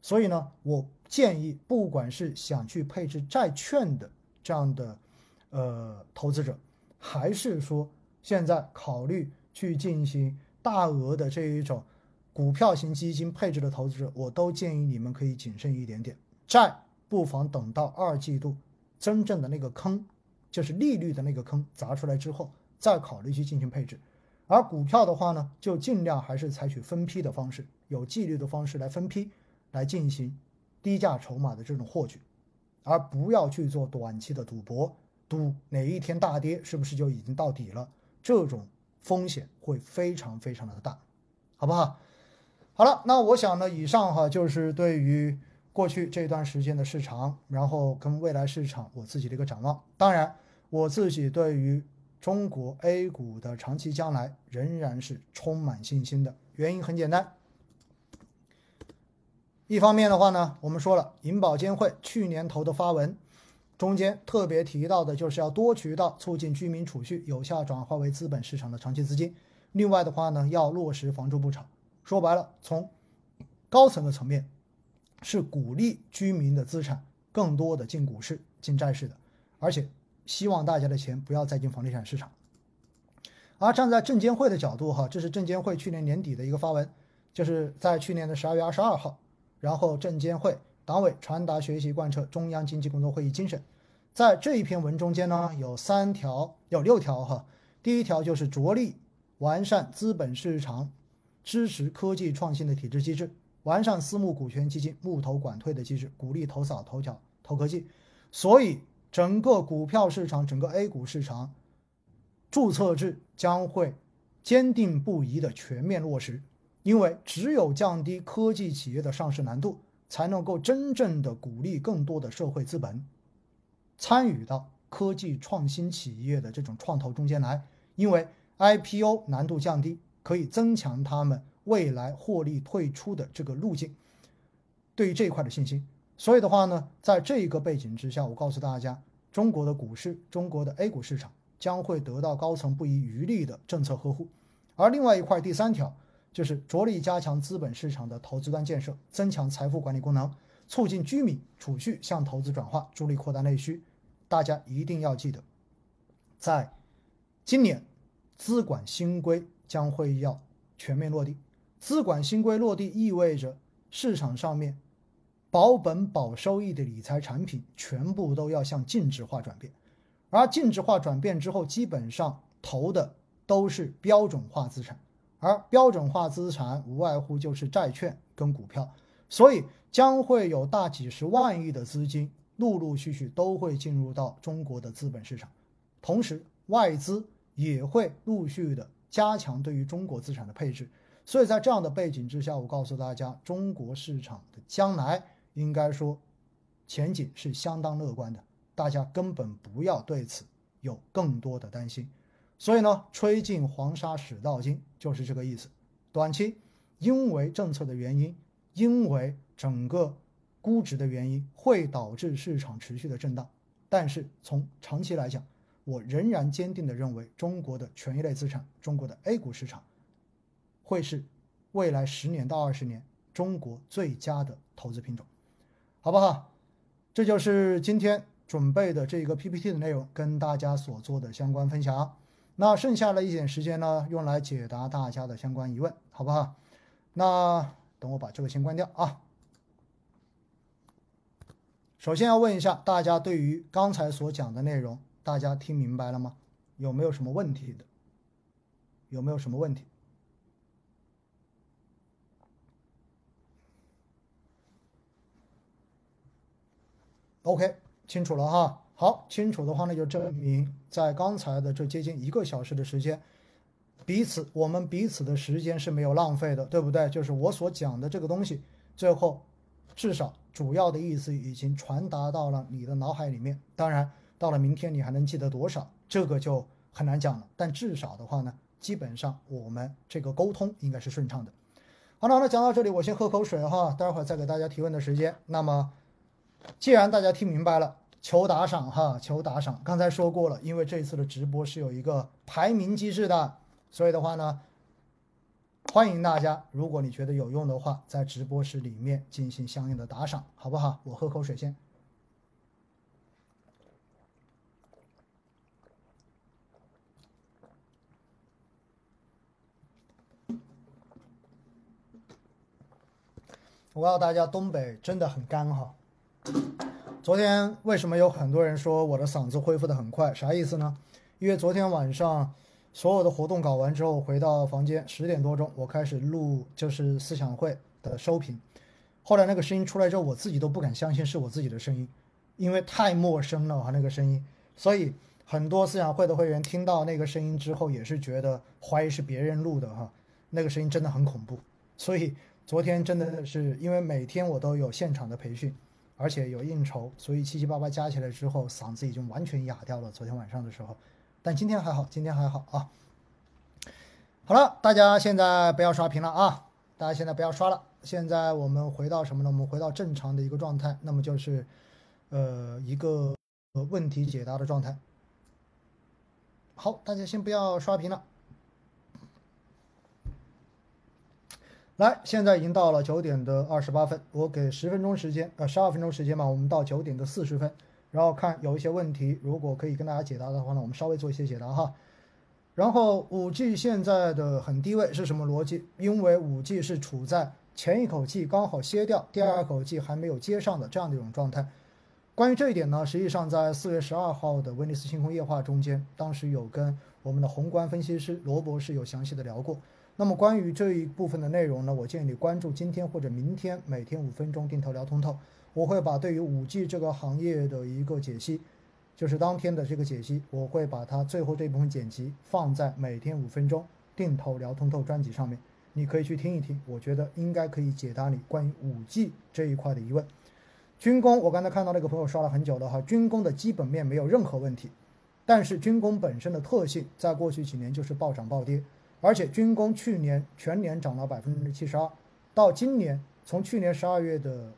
所以呢，我建议不管是想去配置债券的这样的。呃，投资者还是说现在考虑去进行大额的这一种股票型基金配置的投资者，我都建议你们可以谨慎一点点。债不妨等到二季度真正的那个坑，就是利率的那个坑砸出来之后，再考虑去进行配置。而股票的话呢，就尽量还是采取分批的方式，有纪律的方式来分批来进行低价筹码的这种获取，而不要去做短期的赌博。赌哪一天大跌，是不是就已经到底了？这种风险会非常非常的大，好不好？好了，那我想呢，以上哈就是对于过去这段时间的市场，然后跟未来市场我自己的一个展望。当然，我自己对于中国 A 股的长期将来仍然是充满信心的。原因很简单，一方面的话呢，我们说了，银保监会去年投的发文。中间特别提到的就是要多渠道促进居民储蓄有效转化为资本市场的长期资金。另外的话呢，要落实房住不炒。说白了，从高层的层面是鼓励居民的资产更多的进股市、进债市的，而且希望大家的钱不要再进房地产市场。而站在证监会的角度哈，这是证监会去年年底的一个发文，就是在去年的十二月二十二号，然后证监会党委传达学习贯彻中央经济工作会议精神。在这一篇文中间呢，有三条，有六条哈。第一条就是着力完善资本市场支持科技创新的体制机制，完善私募股权基金募投管退的机制，鼓励投早投巧投科技。所以，整个股票市场，整个 A 股市场注册制将会坚定不移的全面落实，因为只有降低科技企业的上市难度，才能够真正的鼓励更多的社会资本。参与到科技创新企业的这种创投中间来，因为 IPO 难度降低，可以增强他们未来获利退出的这个路径。对于这一块的信心，所以的话呢，在这一个背景之下，我告诉大家，中国的股市，中国的 A 股市场将会得到高层不遗余力的政策呵护。而另外一块，第三条就是着力加强资本市场的投资端建设，增强财富管理功能，促进居民储蓄向投资转化，助力扩大内需。大家一定要记得，在今年资管新规将会要全面落地。资管新规落地意味着市场上面保本保收益的理财产品全部都要向净值化转变，而净值化转变之后，基本上投的都是标准化资产，而标准化资产无外乎就是债券跟股票，所以将会有大几十万亿的资金。陆陆续续都会进入到中国的资本市场，同时外资也会陆续的加强对于中国资产的配置。所以在这样的背景之下，我告诉大家，中国市场的将来应该说前景是相当乐观的，大家根本不要对此有更多的担心。所以呢，吹尽黄沙始到金就是这个意思。短期因为政策的原因，因为整个。估值的原因会导致市场持续的震荡，但是从长期来讲，我仍然坚定的认为，中国的权益类资产，中国的 A 股市场，会是未来十年到二十年中国最佳的投资品种，好不好？这就是今天准备的这个 PPT 的内容，跟大家所做的相关分享。那剩下的一点时间呢，用来解答大家的相关疑问，好不好？那等我把这个先关掉啊。首先要问一下大家，对于刚才所讲的内容，大家听明白了吗？有没有什么问题的？有没有什么问题？OK，清楚了哈。好，清楚的话呢，就证明在刚才的这接近一个小时的时间，彼此我们彼此的时间是没有浪费的，对不对？就是我所讲的这个东西，最后至少主要的意思已经传达到了你的脑海里面。当然，到了明天你还能记得多少，这个就很难讲了。但至少的话呢，基本上我们这个沟通应该是顺畅的。好了，那讲到这里，我先喝口水哈，待会儿再给大家提问的时间。那么，既然大家听明白了。求打赏哈，求打赏。刚才说过了，因为这次的直播是有一个排名机制的，所以的话呢，欢迎大家，如果你觉得有用的话，在直播室里面进行相应的打赏，好不好？我喝口水先。我告诉大家，东北真的很干哈。昨天为什么有很多人说我的嗓子恢复的很快？啥意思呢？因为昨天晚上所有的活动搞完之后，回到房间十点多钟，我开始录就是思想会的收评。后来那个声音出来之后，我自己都不敢相信是我自己的声音，因为太陌生了哈那个声音。所以很多思想会的会员听到那个声音之后，也是觉得怀疑是别人录的哈，那个声音真的很恐怖。所以昨天真的是因为每天我都有现场的培训。而且有应酬，所以七七八八加起来之后，嗓子已经完全哑掉了。昨天晚上的时候，但今天还好，今天还好啊。好了，大家现在不要刷屏了啊！大家现在不要刷了。现在我们回到什么呢？我们回到正常的一个状态，那么就是，呃，一个问题解答的状态。好，大家先不要刷屏了。来，现在已经到了九点的二十八分，我给十分钟时间，呃，十二分钟时间吧，我们到九点的四十分，然后看有一些问题，如果可以跟大家解答的话呢，我们稍微做一些解答哈。然后五 G 现在的很低位是什么逻辑？因为五 G 是处在前一口气刚好歇掉，第二口气还没有接上的这样的一种状态。关于这一点呢，实际上在四月十二号的威尼斯星空夜话中间，当时有跟我们的宏观分析师罗博士有详细的聊过。那么关于这一部分的内容呢，我建议你关注今天或者明天每天五分钟定投聊通透，我会把对于五 G 这个行业的一个解析，就是当天的这个解析，我会把它最后这一部分剪辑放在每天五分钟定投聊通透专辑上面，你可以去听一听，我觉得应该可以解答你关于五 G 这一块的疑问。军工，我刚才看到那个朋友刷了很久了哈，军工的基本面没有任何问题，但是军工本身的特性，在过去几年就是暴涨暴跌。而且军工去年全年涨了百分之七十二，到今年从去年十二月的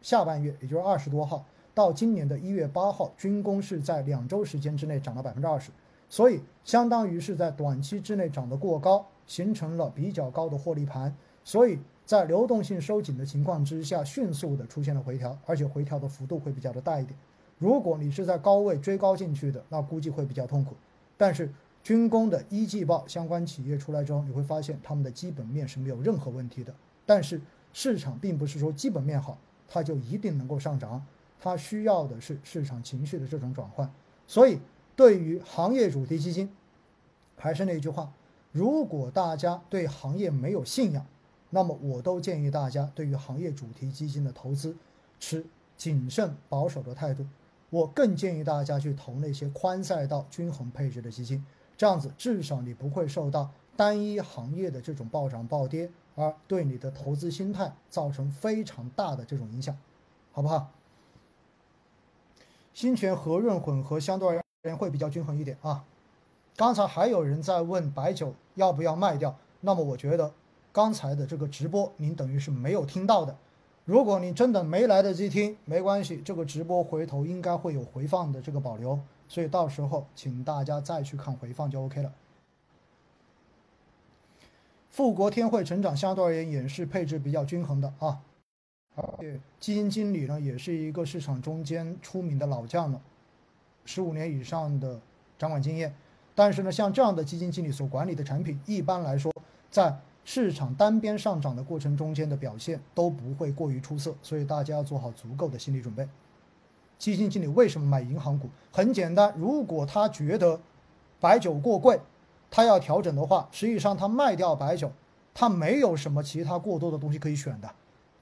下半月，也就是二十多号，到今年的一月八号，军工是在两周时间之内涨了百分之二十，所以相当于是在短期之内涨得过高，形成了比较高的获利盘，所以在流动性收紧的情况之下，迅速的出现了回调，而且回调的幅度会比较的大一点。如果你是在高位追高进去的，那估计会比较痛苦，但是。军工的一季报相关企业出来之后，你会发现他们的基本面是没有任何问题的。但是市场并不是说基本面好，它就一定能够上涨，它需要的是市场情绪的这种转换。所以，对于行业主题基金，还是那句话，如果大家对行业没有信仰，那么我都建议大家对于行业主题基金的投资持谨慎保守的态度。我更建议大家去投那些宽赛道、均衡配置的基金。这样子，至少你不会受到单一行业的这种暴涨暴跌，而对你的投资心态造成非常大的这种影响，好不好？新泉和润混合相对而言会比较均衡一点啊。刚才还有人在问白酒要不要卖掉，那么我觉得刚才的这个直播您等于是没有听到的。如果你真的没来得及听，没关系，这个直播回头应该会有回放的这个保留。所以到时候请大家再去看回放就 OK 了。富国天惠成长相对而言也是配置比较均衡的啊。基金经理呢，也是一个市场中间出名的老将了，十五年以上的掌管经验。但是呢，像这样的基金经理所管理的产品，一般来说，在市场单边上涨的过程中间的表现都不会过于出色，所以大家要做好足够的心理准备。基金经理为什么买银行股？很简单，如果他觉得白酒过贵，他要调整的话，实际上他卖掉白酒，他没有什么其他过多的东西可以选的。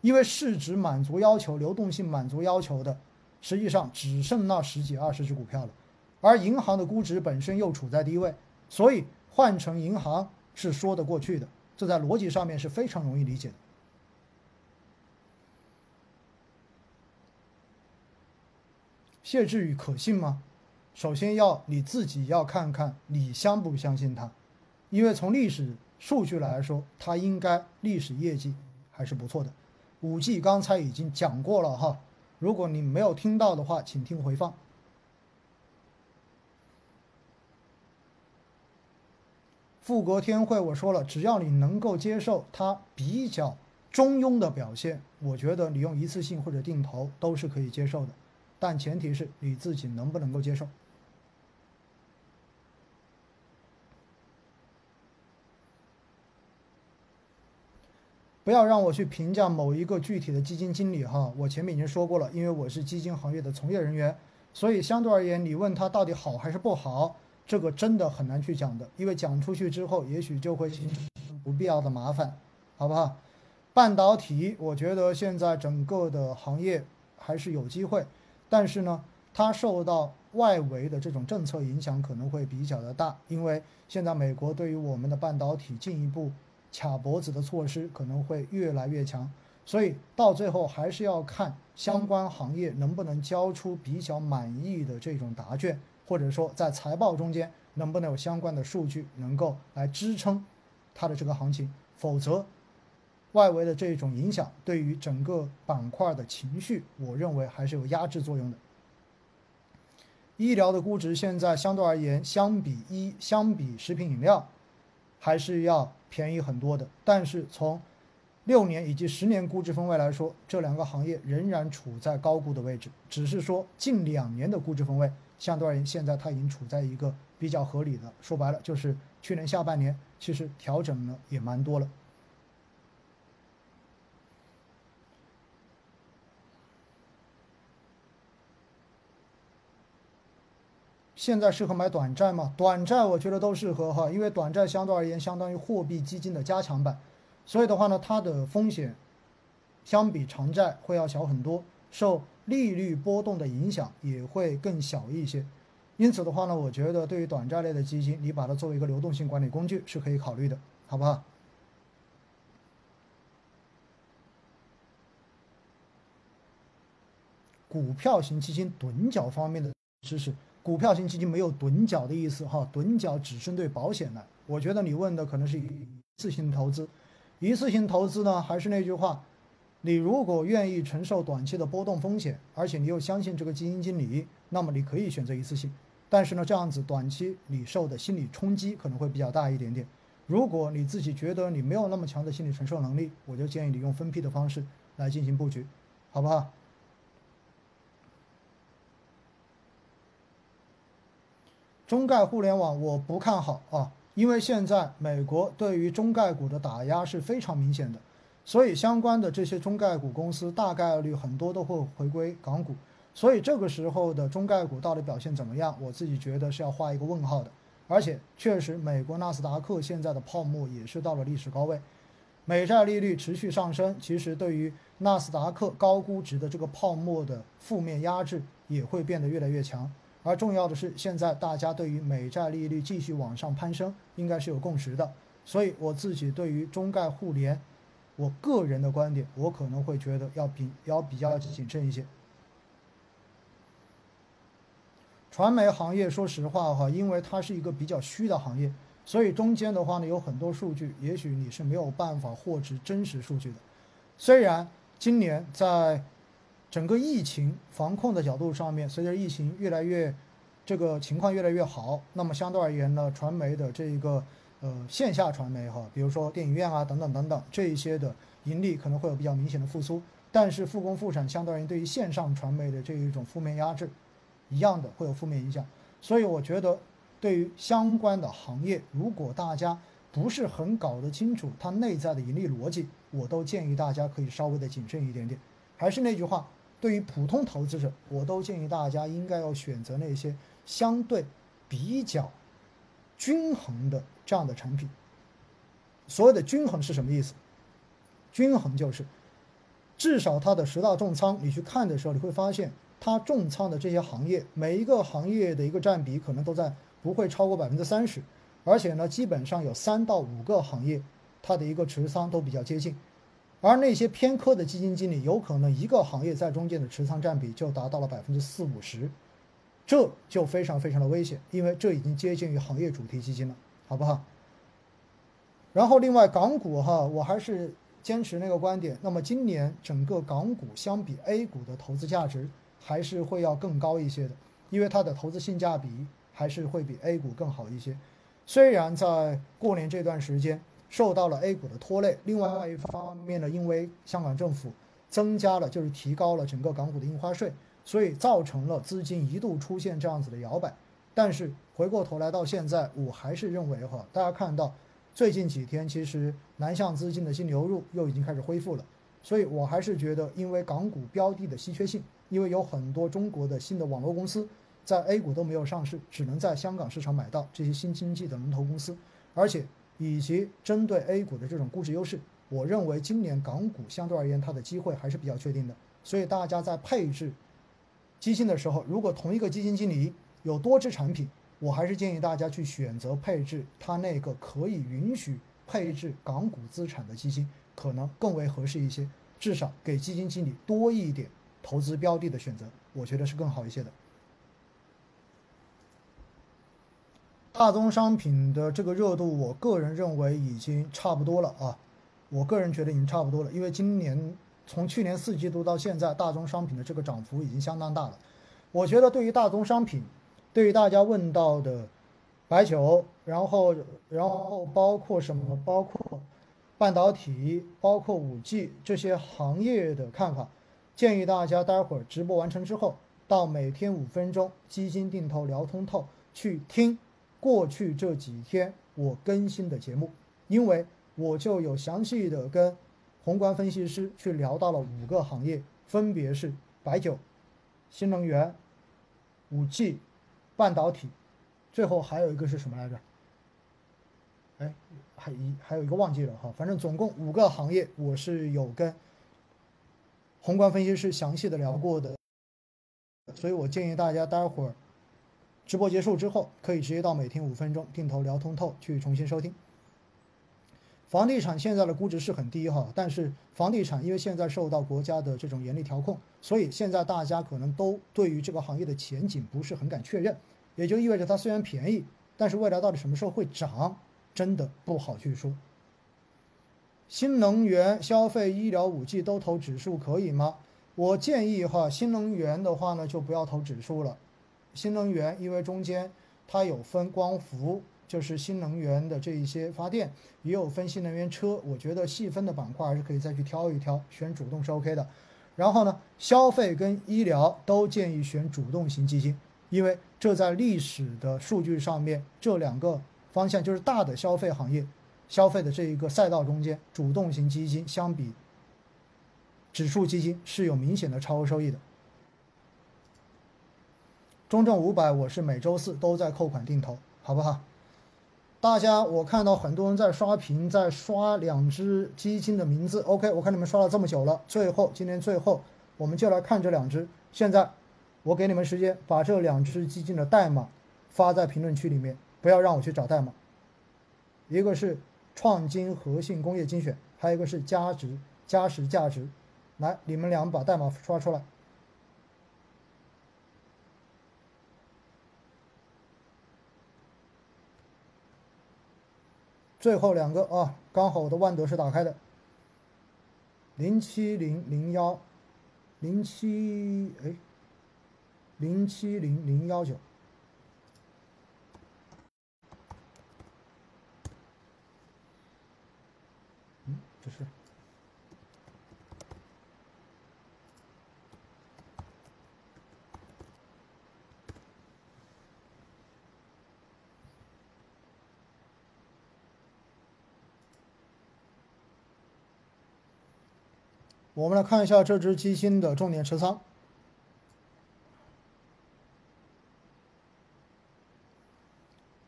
因为市值满足要求、流动性满足要求的，实际上只剩那十几二十只股票了，而银行的估值本身又处在低位，所以换成银行是说得过去的，这在逻辑上面是非常容易理解的。谢志宇可信吗？首先要你自己要看看你相不相信他，因为从历史数据来说，他应该历史业绩还是不错的。五 G 刚才已经讲过了哈，如果你没有听到的话，请听回放。富国天惠，我说了，只要你能够接受它比较中庸的表现，我觉得你用一次性或者定投都是可以接受的，但前提是你自己能不能够接受。不要让我去评价某一个具体的基金经理哈，我前面已经说过了，因为我是基金行业的从业人员，所以相对而言，你问他到底好还是不好，这个真的很难去讲的，因为讲出去之后，也许就会形成不必要的麻烦，好不好？半导体，我觉得现在整个的行业还是有机会，但是呢，它受到外围的这种政策影响可能会比较的大，因为现在美国对于我们的半导体进一步。卡脖子的措施可能会越来越强，所以到最后还是要看相关行业能不能交出比较满意的这种答卷，或者说在财报中间能不能有相关的数据能够来支撑它的这个行情，否则外围的这种影响对于整个板块的情绪，我认为还是有压制作用的。医疗的估值现在相对而言，相比一相比食品饮料。还是要便宜很多的，但是从六年以及十年估值分位来说，这两个行业仍然处在高估的位置。只是说近两年的估值分位相对而言，现在它已经处在一个比较合理的。说白了，就是去年下半年其实调整了也蛮多了。现在适合买短债吗？短债我觉得都适合哈，因为短债相对而言相当于货币基金的加强版，所以的话呢，它的风险相比长债会要小很多，受利率波动的影响也会更小一些。因此的话呢，我觉得对于短债类的基金，你把它作为一个流动性管理工具是可以考虑的，好不好？股票型基金趸缴方面的知识。股票型基金没有趸缴的意思哈，趸缴只针对保险的。我觉得你问的可能是一次性投资，一次性投资呢，还是那句话，你如果愿意承受短期的波动风险，而且你又相信这个基金经理，那么你可以选择一次性。但是呢，这样子短期你受的心理冲击可能会比较大一点点。如果你自己觉得你没有那么强的心理承受能力，我就建议你用分批的方式来进行布局，好不好？中概互联网我不看好啊，因为现在美国对于中概股的打压是非常明显的，所以相关的这些中概股公司大概率很多都会回归港股，所以这个时候的中概股到底表现怎么样，我自己觉得是要画一个问号的。而且确实，美国纳斯达克现在的泡沫也是到了历史高位，美债利率持续上升，其实对于纳斯达克高估值的这个泡沫的负面压制也会变得越来越强。而重要的是，现在大家对于美债利率继续往上攀升，应该是有共识的。所以我自己对于中概互联，我个人的观点，我可能会觉得要比要比较谨慎一些。传媒行业，说实话哈，因为它是一个比较虚的行业，所以中间的话呢，有很多数据，也许你是没有办法获知真实数据的。虽然今年在整个疫情防控的角度上面，随着疫情越来越，这个情况越来越好，那么相对而言呢，传媒的这一个呃线下传媒哈，比如说电影院啊等等等等这一些的盈利可能会有比较明显的复苏，但是复工复产相对而言对于线上传媒的这一种负面压制，一样的会有负面影响。所以我觉得对于相关的行业，如果大家不是很搞得清楚它内在的盈利逻辑，我都建议大家可以稍微的谨慎一点点。还是那句话，对于普通投资者，我都建议大家应该要选择那些相对比较均衡的这样的产品。所谓的均衡是什么意思？均衡就是至少它的十大重仓，你去看的时候，你会发现它重仓的这些行业，每一个行业的一个占比可能都在不会超过百分之三十。而且呢，基本上有三到五个行业，它的一个持仓都比较接近，而那些偏科的基金经理，有可能一个行业在中间的持仓占比就达到了百分之四五十，这就非常非常的危险，因为这已经接近于行业主题基金了，好不好？然后另外港股哈，我还是坚持那个观点，那么今年整个港股相比 A 股的投资价值还是会要更高一些的，因为它的投资性价比还是会比 A 股更好一些。虽然在过年这段时间受到了 A 股的拖累，另外一方面呢，因为香港政府增加了，就是提高了整个港股的印花税，所以造成了资金一度出现这样子的摇摆。但是回过头来到现在，我还是认为哈，大家看到最近几天其实南向资金的净流入又已经开始恢复了，所以我还是觉得，因为港股标的的稀缺性，因为有很多中国的新的网络公司。在 A 股都没有上市，只能在香港市场买到这些新经济的龙头公司，而且以及针对 A 股的这种估值优势，我认为今年港股相对而言它的机会还是比较确定的。所以大家在配置基金的时候，如果同一个基金经理有多只产品，我还是建议大家去选择配置它那个可以允许配置港股资产的基金，可能更为合适一些，至少给基金经理多一点投资标的的选择，我觉得是更好一些的。大宗商品的这个热度，我个人认为已经差不多了啊。我个人觉得已经差不多了，因为今年从去年四季度到现在，大宗商品的这个涨幅已经相当大了。我觉得对于大宗商品，对于大家问到的白酒，然后然后包括什么，包括半导体，包括五 G 这些行业的看法，建议大家待会儿直播完成之后，到每天五分钟基金定投聊通透去听。过去这几天我更新的节目，因为我就有详细的跟宏观分析师去聊到了五个行业，分别是白酒、新能源、五 G、半导体，最后还有一个是什么来着？哎，还一还有一个忘记了哈，反正总共五个行业，我是有跟宏观分析师详细的聊过的，所以我建议大家待会儿。直播结束之后，可以直接到每天五分钟定投聊通透去重新收听。房地产现在的估值是很低哈，但是房地产因为现在受到国家的这种严厉调控，所以现在大家可能都对于这个行业的前景不是很敢确认，也就意味着它虽然便宜，但是未来到底什么时候会涨，真的不好去说。新能源、消费、医疗、五 G 都投指数可以吗？我建议哈，新能源的话呢，就不要投指数了。新能源，因为中间它有分光伏，就是新能源的这一些发电，也有分新能源车。我觉得细分的板块还是可以再去挑一挑，选主动是 OK 的。然后呢，消费跟医疗都建议选主动型基金，因为这在历史的数据上面，这两个方向就是大的消费行业，消费的这一个赛道中间，主动型基金相比指数基金是有明显的超额收益的。中证五百，我是每周四都在扣款定投，好不好？大家，我看到很多人在刷屏，在刷两只基金的名字。OK，我看你们刷了这么久了，最后今天最后，我们就来看这两只。现在，我给你们时间，把这两只基金的代码发在评论区里面，不要让我去找代码。一个是创金核心工业精选，还有一个是价值嘉实价值。来，你们俩把代码刷出来。最后两个啊，刚好我的万德是打开的，零七零零幺，零七哎，零七零零幺九，这是。我们来看一下这只基金的重点持仓。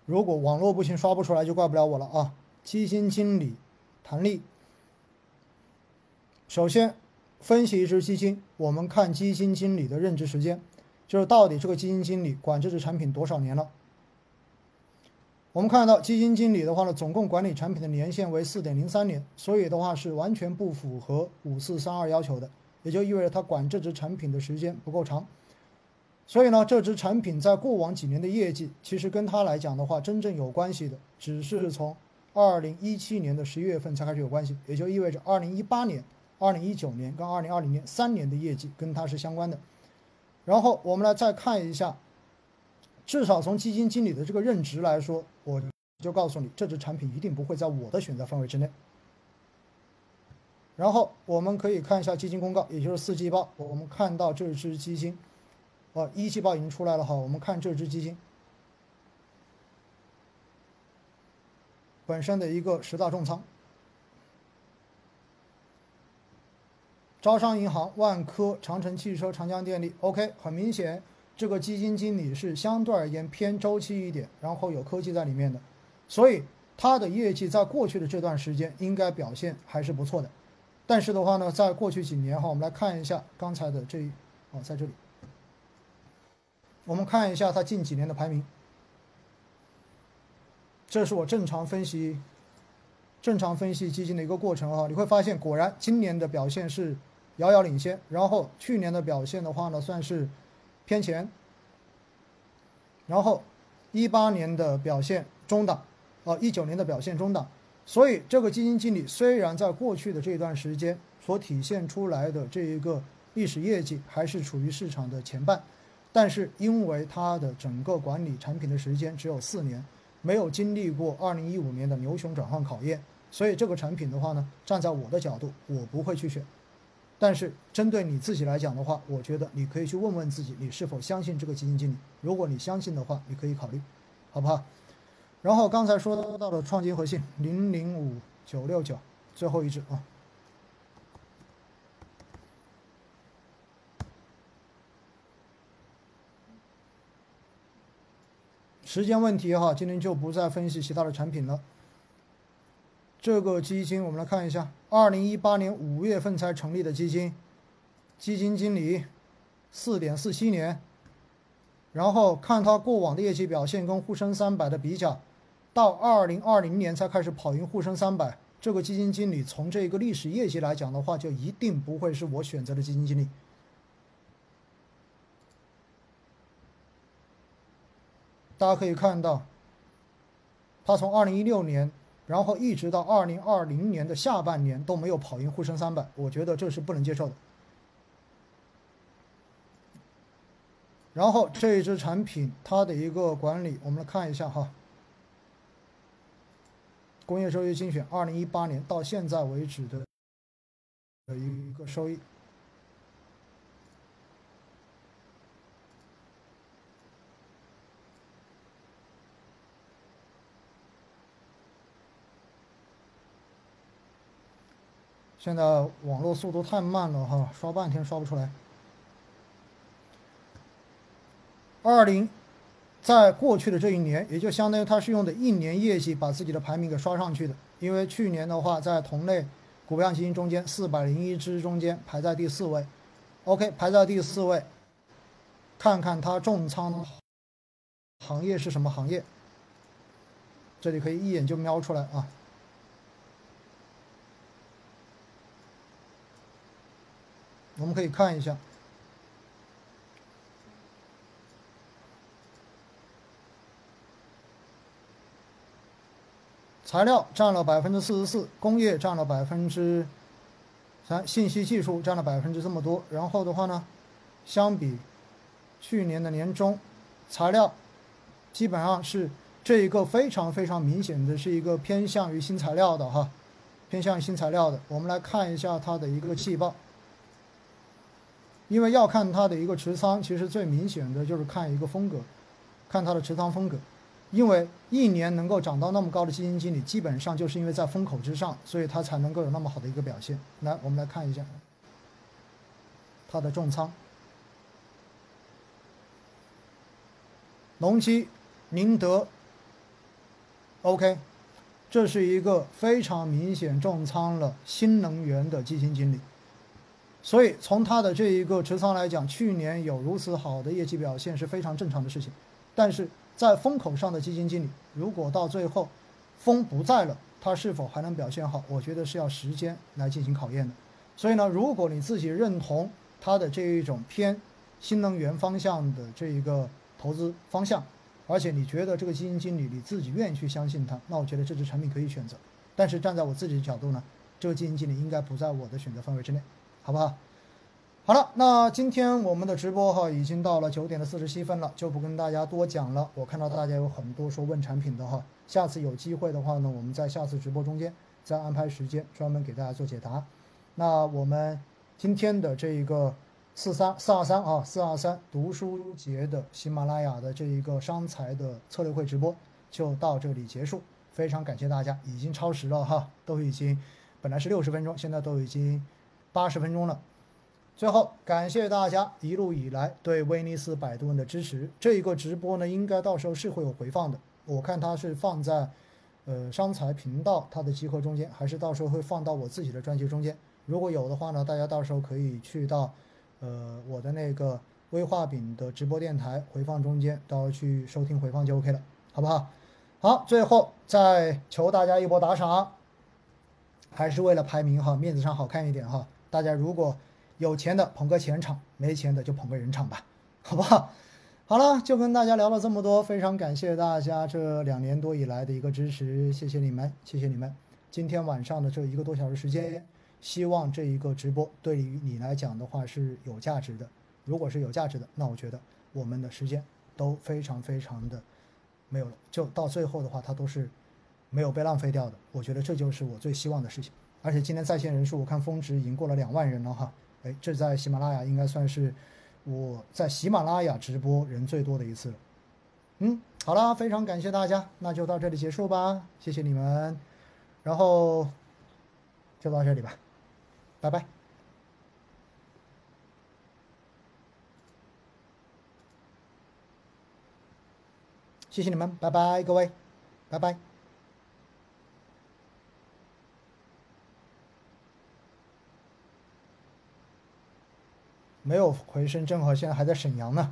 如果网络不行刷不出来，就怪不了我了啊！基金经理谭力，首先分析一只基金，我们看基金经理的任职时间，就是到底这个基金经理管这只产品多少年了。我们看到基金经理的话呢，总共管理产品的年限为四点零三年，所以的话是完全不符合五四三二要求的，也就意味着他管这只产品的时间不够长。所以呢，这只产品在过往几年的业绩，其实跟他来讲的话，真正有关系的，只是从二零一七年的十一月份才开始有关系，也就意味着二零一八年、二零一九年跟二零二零年三年的业绩跟他是相关的。然后我们来再看一下，至少从基金经理的这个任职来说，我就告诉你，这只产品一定不会在我的选择范围之内。然后我们可以看一下基金公告，也就是四季报，我们看到这只基金。哦，一季报已经出来了哈，我们看这只基金本身的一个十大重仓：招商银行、万科、长城汽车、长江电力。OK，很明显，这个基金经理是相对而言偏周期一点，然后有科技在里面的，所以它的业绩在过去的这段时间应该表现还是不错的。但是的话呢，在过去几年哈，我们来看一下刚才的这一，哦，在这里。我们看一下它近几年的排名，这是我正常分析、正常分析基金的一个过程啊。你会发现，果然今年的表现是遥遥领先，然后去年的表现的话呢，算是偏前，然后一八年的表现中档，啊，一九年的表现中档。所以，这个基金经理虽然在过去的这段时间所体现出来的这一个历史业绩还是处于市场的前半。但是因为它的整个管理产品的时间只有四年，没有经历过二零一五年的牛熊转换考验，所以这个产品的话呢，站在我的角度，我不会去选。但是针对你自己来讲的话，我觉得你可以去问问自己，你是否相信这个基金经理？如果你相信的话，你可以考虑，好不好？然后刚才说到的创金核心零零五九六九，最后一只啊。时间问题哈，今天就不再分析其他的产品了。这个基金我们来看一下，二零一八年五月份才成立的基金，基金经理四点四七年，然后看它过往的业绩表现跟沪深三百的比较，到二零二零年才开始跑赢沪深三百。这个基金经理从这个历史业绩来讲的话，就一定不会是我选择的基金经理。大家可以看到，他从二零一六年，然后一直到二零二零年的下半年都没有跑赢沪深三百，我觉得这是不能接受的。然后这一支产品它的一个管理，我们来看一下哈，工业收益精选二零一八年到现在为止的的一个收益。现在网络速度太慢了哈，刷半天刷不出来。二零，在过去的这一年，也就相当于他是用的一年业绩把自己的排名给刷上去的。因为去年的话，在同类股票基金中间，四百零一只中间排在第四位。OK，排在第四位。看看它重仓行业是什么行业？这里可以一眼就瞄出来啊。我们可以看一下，材料占了百分之四十四，工业占了百分之三，信息技术占了百分之这么多。然后的话呢，相比去年的年中，材料基本上是这一个非常非常明显的是一个偏向于新材料的哈。偏向于新材料的，我们来看一下它的一个季报。因为要看它的一个持仓，其实最明显的就是看一个风格，看它的持仓风格。因为一年能够涨到那么高的基金经理，基本上就是因为在风口之上，所以它才能够有那么好的一个表现。来，我们来看一下它的重仓，隆基、宁德，OK，这是一个非常明显重仓了新能源的基金经理。所以从它的这一个持仓来讲，去年有如此好的业绩表现是非常正常的事情。但是在风口上的基金经理，如果到最后风不在了，他是否还能表现好？我觉得是要时间来进行考验的。所以呢，如果你自己认同它的这一种偏新能源方向的这一个投资方向，而且你觉得这个基金经理你自己愿意去相信他，那我觉得这支产品可以选择。但是站在我自己的角度呢，这个基金经理应该不在我的选择范围之内。好不好？好了，那今天我们的直播哈已经到了九点的四十七分了，就不跟大家多讲了。我看到大家有很多说问产品的哈，下次有机会的话呢，我们在下次直播中间再安排时间专门给大家做解答。那我们今天的这一个四三四二三啊四二三读书节的喜马拉雅的这一个商财的策略会直播就到这里结束，非常感谢大家，已经超时了哈，都已经本来是六十分钟，现在都已经。八十分钟了，最后感谢大家一路以来对威尼斯百度问的支持。这一个直播呢，应该到时候是会有回放的。我看它是放在呃商财频道它的集合中间，还是到时候会放到我自己的专辑中间。如果有的话呢，大家到时候可以去到呃我的那个威化饼的直播电台回放中间，到时候去收听回放就 OK 了，好不好？好，最后再求大家一波打赏，还是为了排名哈，面子上好看一点哈。大家如果有钱的捧个钱场，没钱的就捧个人场吧，好不好？好了，就跟大家聊了这么多，非常感谢大家这两年多以来的一个支持，谢谢你们，谢谢你们。今天晚上的这一个多小时时间，希望这一个直播对于你来讲的话是有价值的。如果是有价值的，那我觉得我们的时间都非常非常的没有了，就到最后的话，它都是没有被浪费掉的。我觉得这就是我最希望的事情。而且今天在线人数，我看峰值已经过了两万人了哈，哎，这在喜马拉雅应该算是我在喜马拉雅直播人最多的一次了。嗯，好了，非常感谢大家，那就到这里结束吧，谢谢你们，然后就到这里吧，拜拜，谢谢你们，拜拜，各位，拜拜。没有回深圳哈，现在还在沈阳呢。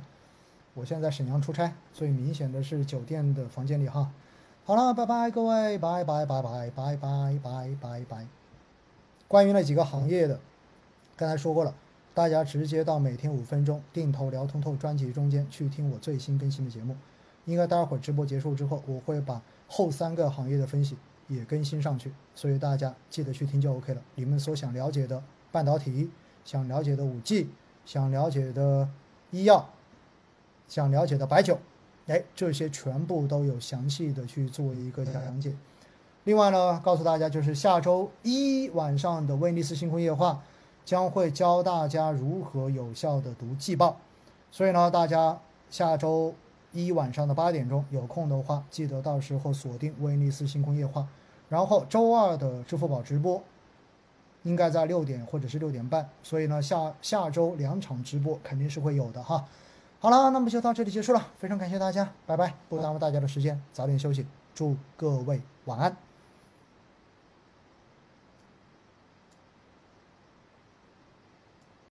我现在在沈阳出差，最明显的是酒店的房间里哈。好了，拜拜各位，拜拜拜拜拜拜拜拜拜。关于那几个行业的，刚才说过了，大家直接到每天五分钟定投聊通透专辑中间去听我最新更新的节目。应该待会儿直播结束之后，我会把后三个行业的分析也更新上去，所以大家记得去听就 OK 了。你们所想了解的半导体，想了解的五 G。想了解的医药，想了解的白酒，哎，这些全部都有详细的去做一个讲解。另外呢，告诉大家就是下周一晚上的威尼斯星空夜话将会教大家如何有效的读季报，所以呢，大家下周一晚上的八点钟有空的话，记得到时候锁定威尼斯星空夜话，然后周二的支付宝直播。应该在六点或者是六点半，所以呢，下下周两场直播肯定是会有的哈。好了，那么就到这里结束了，非常感谢大家，拜拜，不耽误大家的时间，早点休息，祝各位晚安。